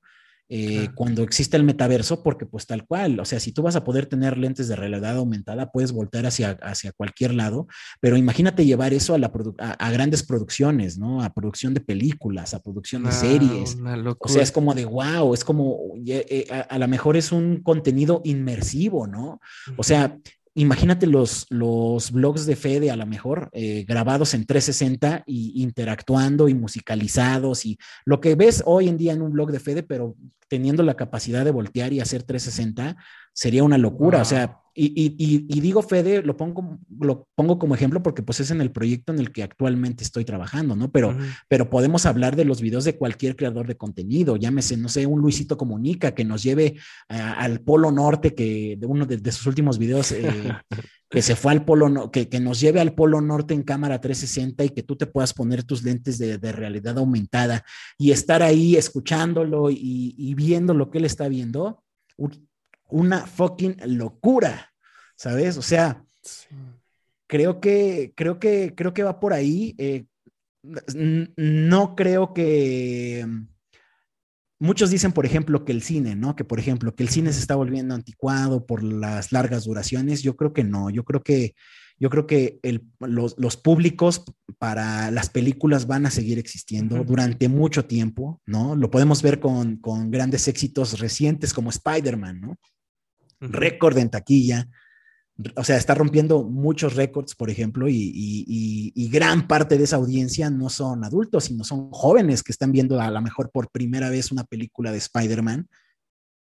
[SPEAKER 3] eh,
[SPEAKER 2] Claro.
[SPEAKER 3] cuando exista el metaverso, porque pues tal cual, o sea, si tú vas a poder tener lentes de realidad aumentada, puedes voltear hacia, hacia cualquier lado, pero imagínate llevar eso a, la a, a grandes producciones, ¿no? A producción de películas, a producción de series. O sea, es como de wow, es como, eh, eh, a, a lo mejor es un contenido inmersivo, ¿no? O sea, imagínate los, los blogs de Fede a lo mejor eh, grabados en 360 y interactuando y musicalizados y lo que ves hoy en día en un blog de Fede, pero teniendo la capacidad de voltear y hacer 360, sería una locura. O sea, y, y- y- y digo Fede, lo pongo, lo pongo como ejemplo porque pues es en el proyecto en el que actualmente estoy trabajando, ¿no? Pero, pero podemos hablar de los videos de cualquier creador de contenido, llámese, no sé, un Luisito Comunica que nos lleve al Polo Norte, que de uno de, de sus últimos videos, eh, que se fue al Polo, no- que, que nos lleve al Polo Norte en cámara 360 y que tú te puedas poner tus lentes de, de realidad aumentada y estar ahí escuchándolo y, y viendo lo que él está viendo, una fucking locura, ¿sabes? O sea,
[SPEAKER 2] Sí.
[SPEAKER 3] creo que, creo que, creo que va por ahí. eh, no creo que. Muchos dicen, por ejemplo, que el cine, ¿no? Que, por ejemplo, que el cine se está volviendo anticuado por las largas duraciones. Yo creo que no. Yo creo que, yo creo que el- los, los públicos para las películas van a seguir existiendo durante mucho tiempo, ¿no? Lo podemos ver con, con grandes éxitos recientes como Spider-Man, ¿no? Récord en taquilla. O sea, está rompiendo muchos récords, por ejemplo, y, y- y- y gran parte de esa audiencia no son adultos, sino son jóvenes que están viendo a lo mejor por primera vez una película de Spider-Man.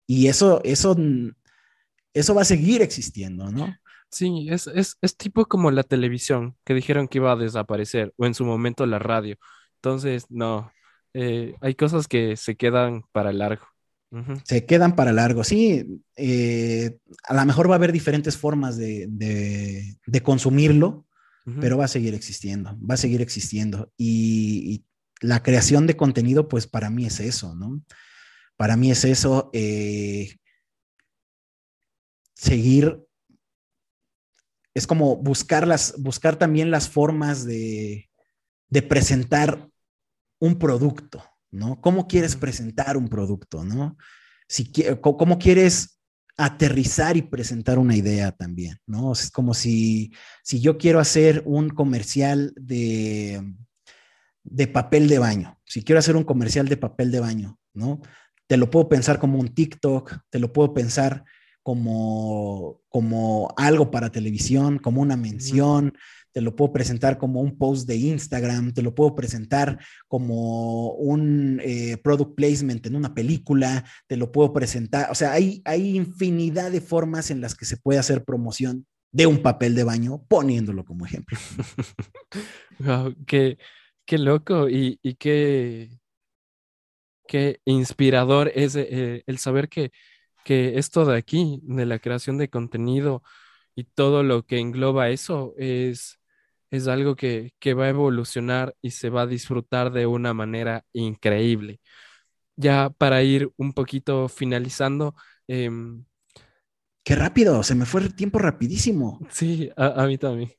[SPEAKER 3] Y eso, eso, eso va a seguir existiendo, ¿no?
[SPEAKER 2] Sí, es, es, es tipo como la televisión, que dijeron que iba a desaparecer, o en su momento la radio. Entonces, no, eh, hay cosas que se quedan para largo.
[SPEAKER 3] Se quedan para largo. Sí, eh, a lo mejor va a haber diferentes formas de, de- de consumirlo, pero va a seguir existiendo, va a seguir existiendo. Y, y la creación de contenido, pues para mí es eso, ¿no? Para mí es eso, eh, seguir, es como buscar, las, buscar también las formas de, de presentar un producto, ¿no? ¿Cómo quieres presentar un producto, ¿no? Si, ¿Cómo quieres aterrizar y presentar una idea también, ¿no? Es como si, si yo quiero hacer un comercial de, de papel de baño, si quiero hacer un comercial de papel de baño, ¿no? Te lo puedo pensar como un TikTok, te lo puedo pensar como, como algo para televisión, como una mención, te lo puedo presentar como un post de Instagram, te lo puedo presentar como un eh, product placement en una película, te lo puedo presentar, o sea, hay, hay infinidad de formas en las que se puede hacer promoción de un papel de baño poniéndolo como ejemplo.
[SPEAKER 2] Guau, qué, qué loco y, y qué, qué inspirador es eh, el saber que, que esto de aquí, de la creación de contenido y todo lo que engloba eso, es, es algo que, que va a evolucionar y se va a disfrutar de una manera increíble. ya para ir un poquito finalizando. em,
[SPEAKER 3] Qué rápido, se me fue el tiempo rapidísimo.
[SPEAKER 2] sí, a, a mí también.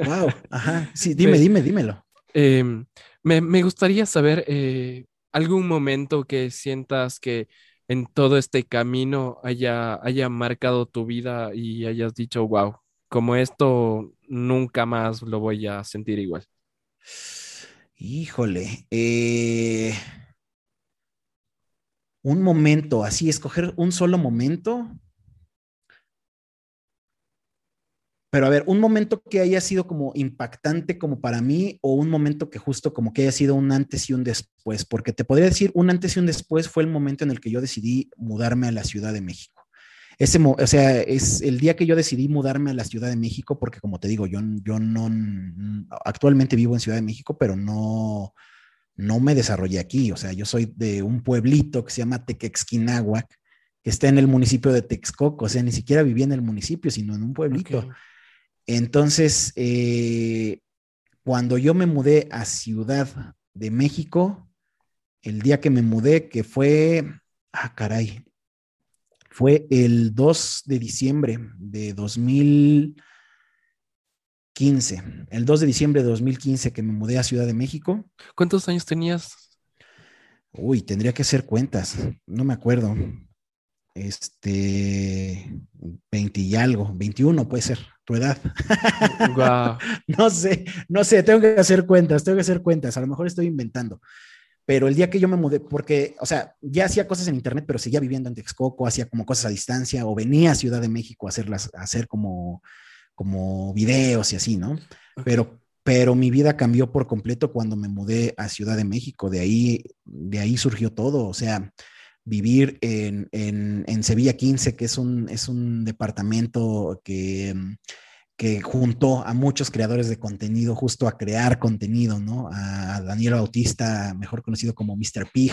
[SPEAKER 3] Wow, ajá. Sí, dime, dime, dímelo.
[SPEAKER 2] Em, me, me gustaría saber eh, algún momento que sientas que en todo este camino haya, haya marcado tu vida y hayas dicho, wow, como esto nunca más lo voy a sentir igual.
[SPEAKER 3] Híjole, eh, un momento, así, escoger un solo momento. Pero a ver, un momento que haya sido como impactante como para mí o un momento que justo como que haya sido un antes y un después, porque te podría decir un antes y un después fue el momento en el que yo decidí mudarme a la Ciudad de México. Ese, o sea, es el día que yo decidí mudarme a la Ciudad de México, porque como te digo, yo, yo no, actualmente vivo en Ciudad de México, pero no, no me desarrollé aquí. O sea, yo soy de un pueblito que se llama Tequexquinahuac, que está en el municipio de Texcoco. O sea, ni siquiera vivía en el municipio, sino en un pueblito. Entonces, eh, cuando yo me mudé a Ciudad de México, el día que me mudé, que fue, ah, caray, fue el 2 de diciembre de 2015. El 2 de diciembre de 2015 que me mudé a Ciudad de México.
[SPEAKER 2] ¿Cuántos años tenías?
[SPEAKER 3] Uy, tendría que hacer cuentas, no me acuerdo. Este, 20 y algo, 21 puede ser, tu edad. No sé, no sé, tengo que hacer cuentas, tengo que hacer cuentas, a lo mejor estoy inventando. Pero el día que yo me mudé, porque, o sea, ya hacía cosas en internet, pero seguía viviendo en Texcoco, hacía como cosas a distancia, o venía a Ciudad de México a hacerlas, a hacer como, como videos y así, ¿no? Pero, pero mi vida cambió por completo cuando me mudé a Ciudad de México. De ahí, de ahí surgió todo. O sea, vivir en, en, en Sevilla 15, que es un, es un departamento que, que juntó a muchos creadores de contenido justo a crear contenido, ¿no? A Daniel Bautista, mejor conocido como Mr. Pig,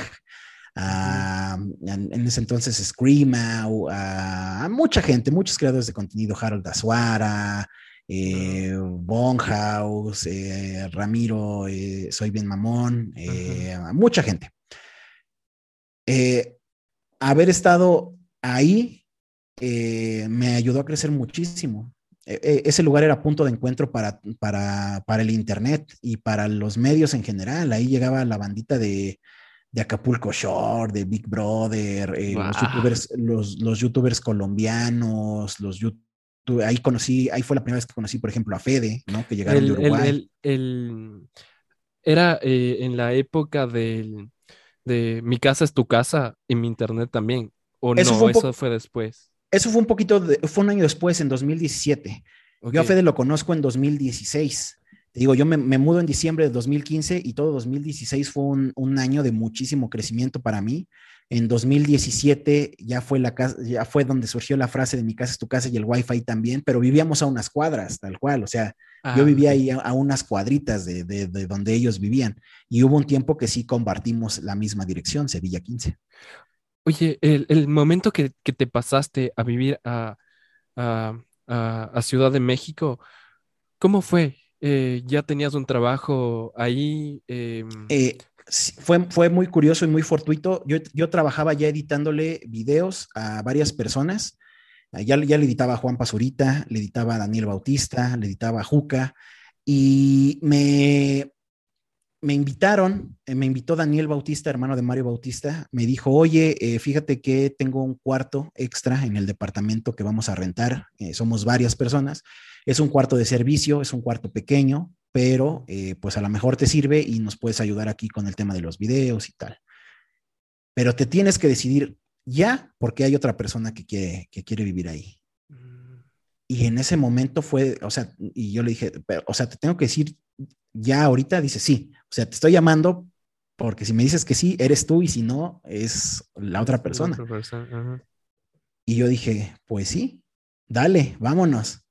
[SPEAKER 3] a, en, ese entonces Screama, a, a, mucha gente, muchos creadores de contenido, Harold Azuara, eh, Bonhouse, eh, Ramiro, eh, Soy Bien Mamón, eh, mucha gente. Eh, haber estado ahí eh, me ayudó a crecer muchísimo. E ese lugar era punto de encuentro para, para, para, el Internet y para los medios en general. Ahí llegaba la bandita de, de Acapulco Shore, de Big Brother, eh, wow. los, youtubers, los, los, youtubers colombianos, los youtubers, ahí conocí, ahí fue la primera vez que conocí, por ejemplo, a Fede, ¿no? Que llegaron
[SPEAKER 2] el,
[SPEAKER 3] de Uruguay.
[SPEAKER 2] El, el, era eh, en la época del, de Mi casa es tu casa y mi internet también. ¿O eso no? Fue eso fue después.
[SPEAKER 3] Eso fue un poquito, de, fue un año después, en 2017. Okay. Yo a Fede lo conozco en 2016. Te digo, yo me, me, mudo en diciembre de 2015 y todo 2016 fue un, un, año de muchísimo crecimiento para mí. En 2017 ya fue, la casa, ya fue donde surgió la frase de mi casa es tu casa y el wifi también, pero vivíamos a unas cuadras, tal cual. O sea, ah, yo vivía ahí a, a unas cuadritas de, de, de, donde ellos vivían. Y hubo un tiempo que sí compartimos la misma dirección, Sevilla 15.
[SPEAKER 2] Oye, el, el momento que, que, te pasaste a vivir a, a, a, Ciudad de México, ¿cómo fue? Eh, ¿Ya tenías un trabajo ahí?
[SPEAKER 3] Eh... Eh, fue, fue muy curioso y muy fortuito. Yo, yo trabajaba ya editándole videos a varias personas. Ya, ya le editaba a Juan Pazurita, le editaba a Daniel Bautista, le editaba a Juca. Y me, me invitaron, eh, me invitó Daniel Bautista, hermano de Mario Bautista, me dijo, oye, eh, fíjate que tengo un cuarto extra en el departamento que vamos a rentar, eh, somos varias personas, es un cuarto de servicio, es un cuarto pequeño, pero pues a lo mejor te sirve y nos puedes ayudar aquí con el tema de los videos y tal. Pero te tienes que decidir ya porque hay otra persona que quiere, que quiere vivir ahí. Y en ese momento fue, o sea, y yo le dije, pero, o sea, te tengo que decir ya ahorita, dice sí, o sea, te estoy llamando porque si me dices que sí, eres tú y si no, es la otra persona.
[SPEAKER 2] La otra persona. -huh.
[SPEAKER 3] Y yo dije, pues sí, dale, vámonos.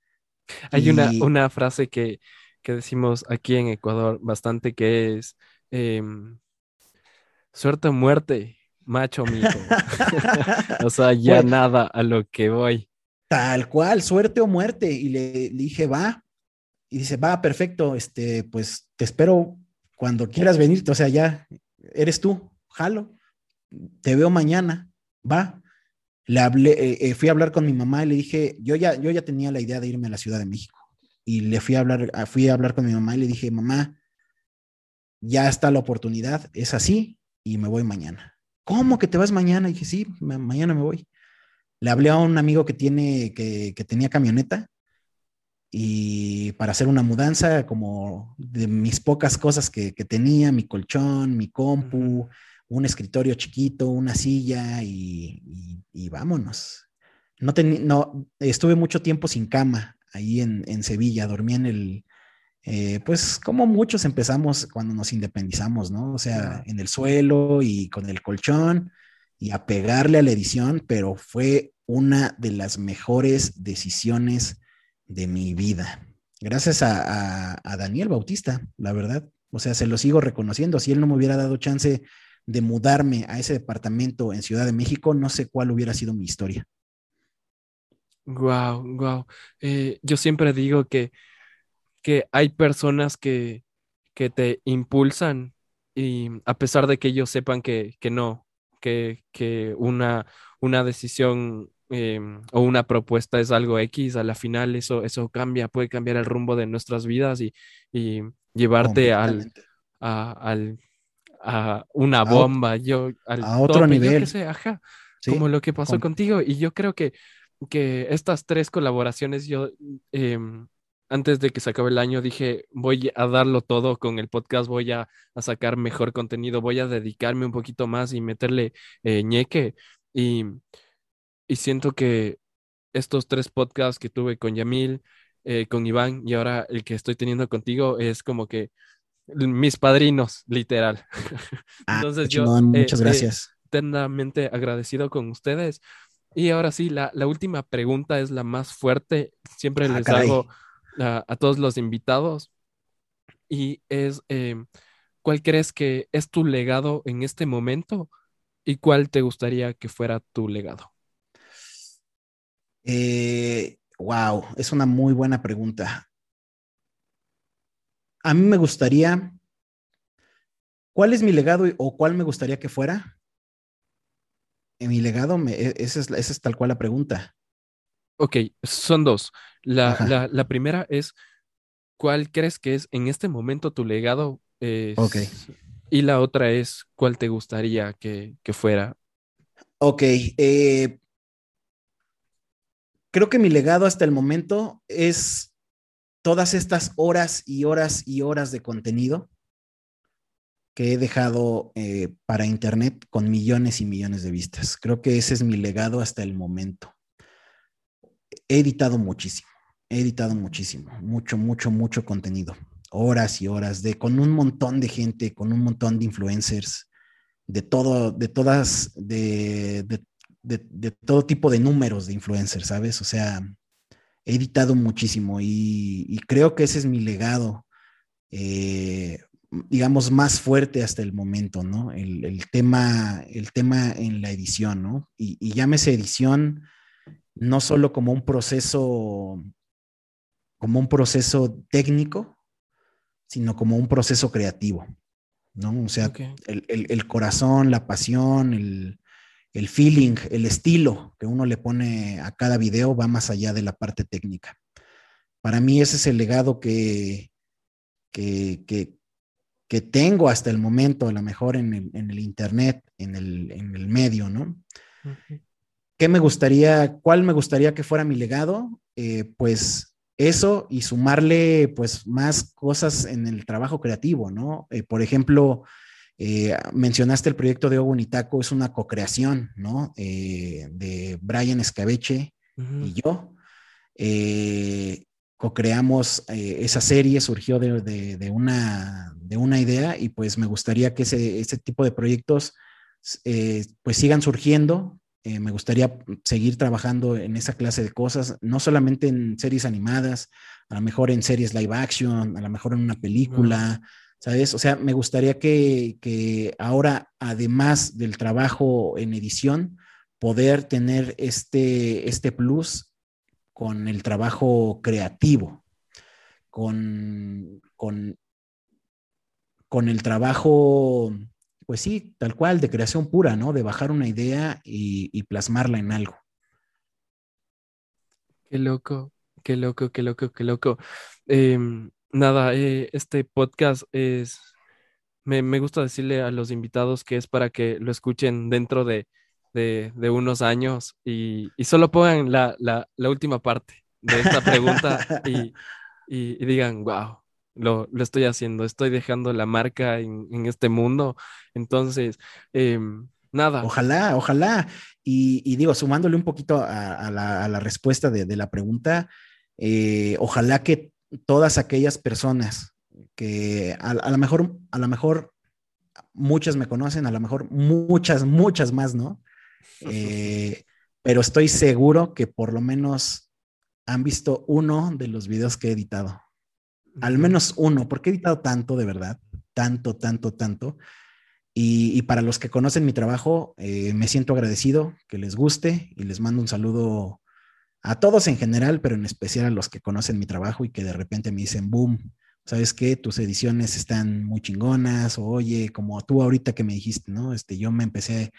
[SPEAKER 2] Hay y... una, una frase que, que decimos aquí en Ecuador bastante que es eh, suerte o muerte, macho mijo. o sea, ya pues, nada a lo que voy.
[SPEAKER 3] Tal cual, suerte o muerte. Y le, le, dije, va. Y dice, va, perfecto, este, pues te espero cuando quieras venirte. O sea, ya eres tú, jalo. te veo mañana, va. Le hablé, eh, eh, fui a hablar con mi mamá y le dije, yo ya, yo ya tenía la idea de irme a la Ciudad de México. Y le fui a hablar, fui a hablar con mi mamá y le dije, mamá, ya está la oportunidad, es así, y me voy mañana. ¿Cómo que te vas mañana? Y dije, sí, mañana me voy. Le hablé a un amigo que, tiene, que, que tenía camioneta y para hacer una mudanza como de mis pocas cosas que, que tenía, mi colchón, mi compu, un escritorio chiquito, una silla y, y, vámonos. No, no, estuve mucho tiempo sin cama ahí en, en Sevilla, dormí en el, eh, pues como muchos empezamos cuando nos independizamos, ¿no? O sea, en el suelo y con el colchón y a pegarle a la edición, pero fue una de las mejores decisiones de mi vida. Gracias a, a, Daniel Bautista, la verdad. O sea, se lo sigo reconociendo. Si él no me hubiera dado chance de mudarme a ese departamento en Ciudad de México, no sé cuál hubiera sido mi historia.
[SPEAKER 2] Wow, wow. Eh, yo siempre digo que que hay personas que, que te impulsan y a pesar de que ellos sepan que, que no, que, que una, una decisión em, o una propuesta es algo X, a la final eso, eso cambia, puede cambiar el rumbo de nuestras vidas y, y llevarte al, a, al, a una bomba, yo, al
[SPEAKER 3] a otro nivel.
[SPEAKER 2] como lo que pasó contigo. Y yo creo que, que estas tres colaboraciones, yo em, antes de que se acabe el año dije, voy a darlo todo con el podcast, voy a, sacar mejor contenido, voy a dedicarme un poquito más y meterle eh, ñeque. Y, siento que estos tres podcasts que tuve con Yamil, eh, con Iván y ahora el que estoy teniendo contigo es como que mis padrinos, literal.
[SPEAKER 3] Ah, Entonces yo... Eh, muchas gracias.
[SPEAKER 2] eternamente agradecido con ustedes. Y ahora sí, la, última pregunta es la más fuerte. Siempre ah, les hago a, todos los invitados y es, em, ¿cuál crees que es tu legado en este momento y cuál te gustaría que fuera tu legado?
[SPEAKER 3] Wow, eh, es una muy buena pregunta. A mí me gustaría, ¿cuál es mi legado o cuál me gustaría que fuera? En mi legado, e, esa, es, esa es tal cual la pregunta.
[SPEAKER 2] Ok, son dos. La, la, primera es, ¿cuál crees que es en este momento tu legado?
[SPEAKER 3] ok.
[SPEAKER 2] Y la otra es, ¿cuál te gustaría que, fuera?
[SPEAKER 3] Ok. Eh, creo que mi legado hasta el momento es todas estas horas y horas y horas de contenido que he dejado eh, para Internet con millones y millones de vistas. Creo que ese es mi legado hasta el momento. He editado muchísimo he editado muchísimo, mucho, mucho, mucho contenido, horas y horas, de, con un montón de gente, con un montón de influencers, de todo, de todas, de, de, todo tipo de números de influencers, ¿sabes? O sea, he editado muchísimo y, creo que ese es mi legado, eh, digamos, más fuerte hasta el momento, ¿no? El, tema, el tema en la edición, ¿no? Y, y llámese edición no solo como un proceso como un proceso técnico, sino como un proceso creativo, ¿no? O sea, el, corazón, la pasión, el, feeling, el estilo que uno le pone a cada video va más allá de la parte técnica. Para mí ese es el legado que, que, que, tengo hasta el momento, a lo mejor en el, Internet, en el, medio, ¿no? ¿Qué me gustaría, cuál me gustaría que fuera mi legado? Eh, pues eso y sumarle pues más cosas en el trabajo creativo, ¿no? Eh, por ejemplo, eh, mencionaste el proyecto de Ogunitaco, es una co-creación, ¿no? Eh, de Brian Escabeche y yo. co-creamos esa serie, surgió de, una, de una idea y pues me gustaría que ese, ese tipo de proyectos pues sigan surgiendo, eh, me gustaría seguir trabajando en esa clase de cosas, no solamente en series animadas, a lo mejor en series live action, a lo mejor en una película, ¿sabes? O sea, me gustaría que, ahora, además del trabajo en edición, poder tener este, este plus con el trabajo creativo, con, con, con el trabajo pues sí, tal cual, de creación pura, ¿no? De bajar una idea y, plasmarla en algo.
[SPEAKER 2] Qué loco, qué loco, qué loco, qué loco. Em, nada, eh, este podcast es, me, gusta decirle a los invitados que es para que lo escuchen dentro de, unos años y, solo pongan la, última parte de esta pregunta y, y digan, wow, lo, estoy haciendo, estoy dejando la marca en, este mundo. Entonces, em, nada.
[SPEAKER 3] Ojalá, ojalá. Y, digo, sumándole un poquito a, la, respuesta de, la pregunta, eh, ojalá que todas aquellas personas que a, lo mejor, a lo mejor muchas me conocen, a lo mejor muchas, muchas más, ¿no? Eh, pero estoy seguro que por lo menos han visto uno de los videos que he editado. Al menos uno, porque he editado tanto, de verdad, tanto, tanto, tanto. Y, para los que conocen mi trabajo, eh, me siento agradecido que les guste y les mando un saludo a todos en general, pero en especial a los que conocen mi trabajo y que de repente me dicen, boom, ¿sabes qué? Tus ediciones están muy chingonas, o oye, como tú ahorita que me dijiste, ¿no? Este, yo me empecé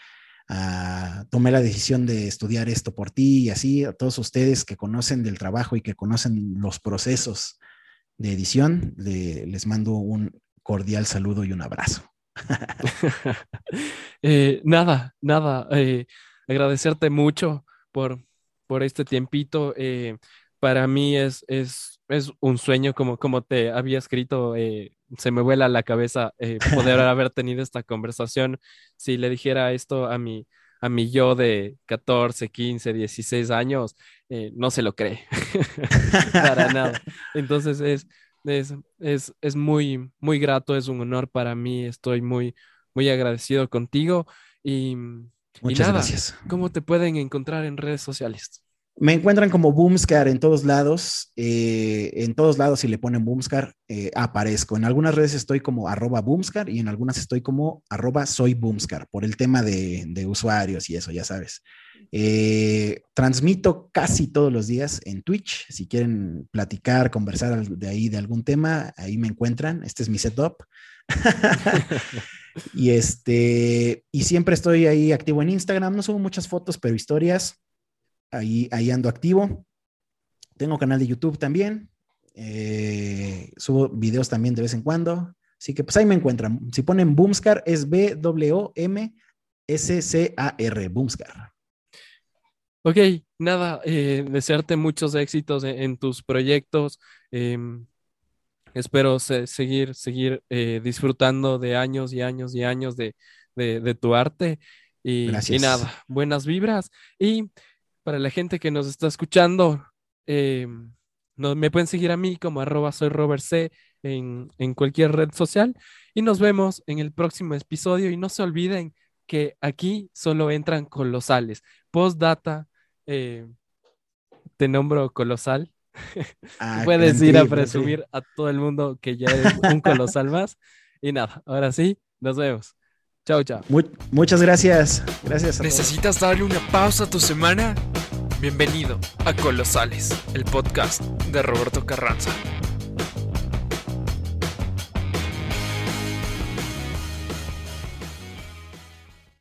[SPEAKER 3] a, tomé la decisión de estudiar esto por ti y así, a todos ustedes que conocen del trabajo y que conocen los procesos de edición, les mando un cordial saludo y un abrazo.
[SPEAKER 2] Eh, nada, nada, eh, agradecerte mucho por, por este tiempito. Eh, para mí es, es, es, un sueño, como, como te había escrito, se me vuela la cabeza poder haber tenido esta conversación. Si le dijera esto a mi, a mi yo de 14, 15, 16 años, eh, no se lo cree para nada. Entonces es, es, es, muy, muy grato, es un honor para mí, estoy muy, muy agradecido contigo y,
[SPEAKER 3] Muchas gracias.
[SPEAKER 2] ¿Cómo te pueden encontrar en redes sociales?
[SPEAKER 3] Me encuentran como Boomscar en todos lados. Eh, en todos lados, si le ponen Boomscar, eh, aparezco. En algunas redes estoy como arroba Boomscar y en algunas estoy como arroba soy Boomscar por el tema de, usuarios y eso, ya sabes. Eh, transmito casi todos los días en Twitch. Si quieren platicar, conversar de ahí de algún tema, ahí me encuentran. Este es mi setup. y este, y siempre estoy ahí activo en Instagram. No subo muchas fotos, pero historias Ahí, ahí ando activo. Tengo canal de YouTube también. Eh, subo videos también de vez en cuando. Así que pues ahí me encuentran. Si ponen Boomscar, es B-W-M-S-C-A-R, Boomscar.
[SPEAKER 2] Ok, nada, eh, desearte muchos éxitos en, tus proyectos. Em, espero seguir, seguir eh, disfrutando de años y años y años de, tu arte. Y, y, nada, buenas vibras. Y para la gente que nos está escuchando, eh, me pueden seguir a mí como arroba soy Robert C en, cualquier red social y nos vemos en el próximo episodio y no se olviden que aquí solo entran colosales. Postdata, eh, te nombro colosal. Ah, Puedes ir a presumir a todo el mundo que ya es un colosal más. Y nada, ahora sí, nos vemos. Chao, chao.
[SPEAKER 3] muchas gracias. Gracias.
[SPEAKER 1] ¿Necesitas darle una pausa a tu semana? Bienvenido a Colosales, el podcast de Roberto Carranza.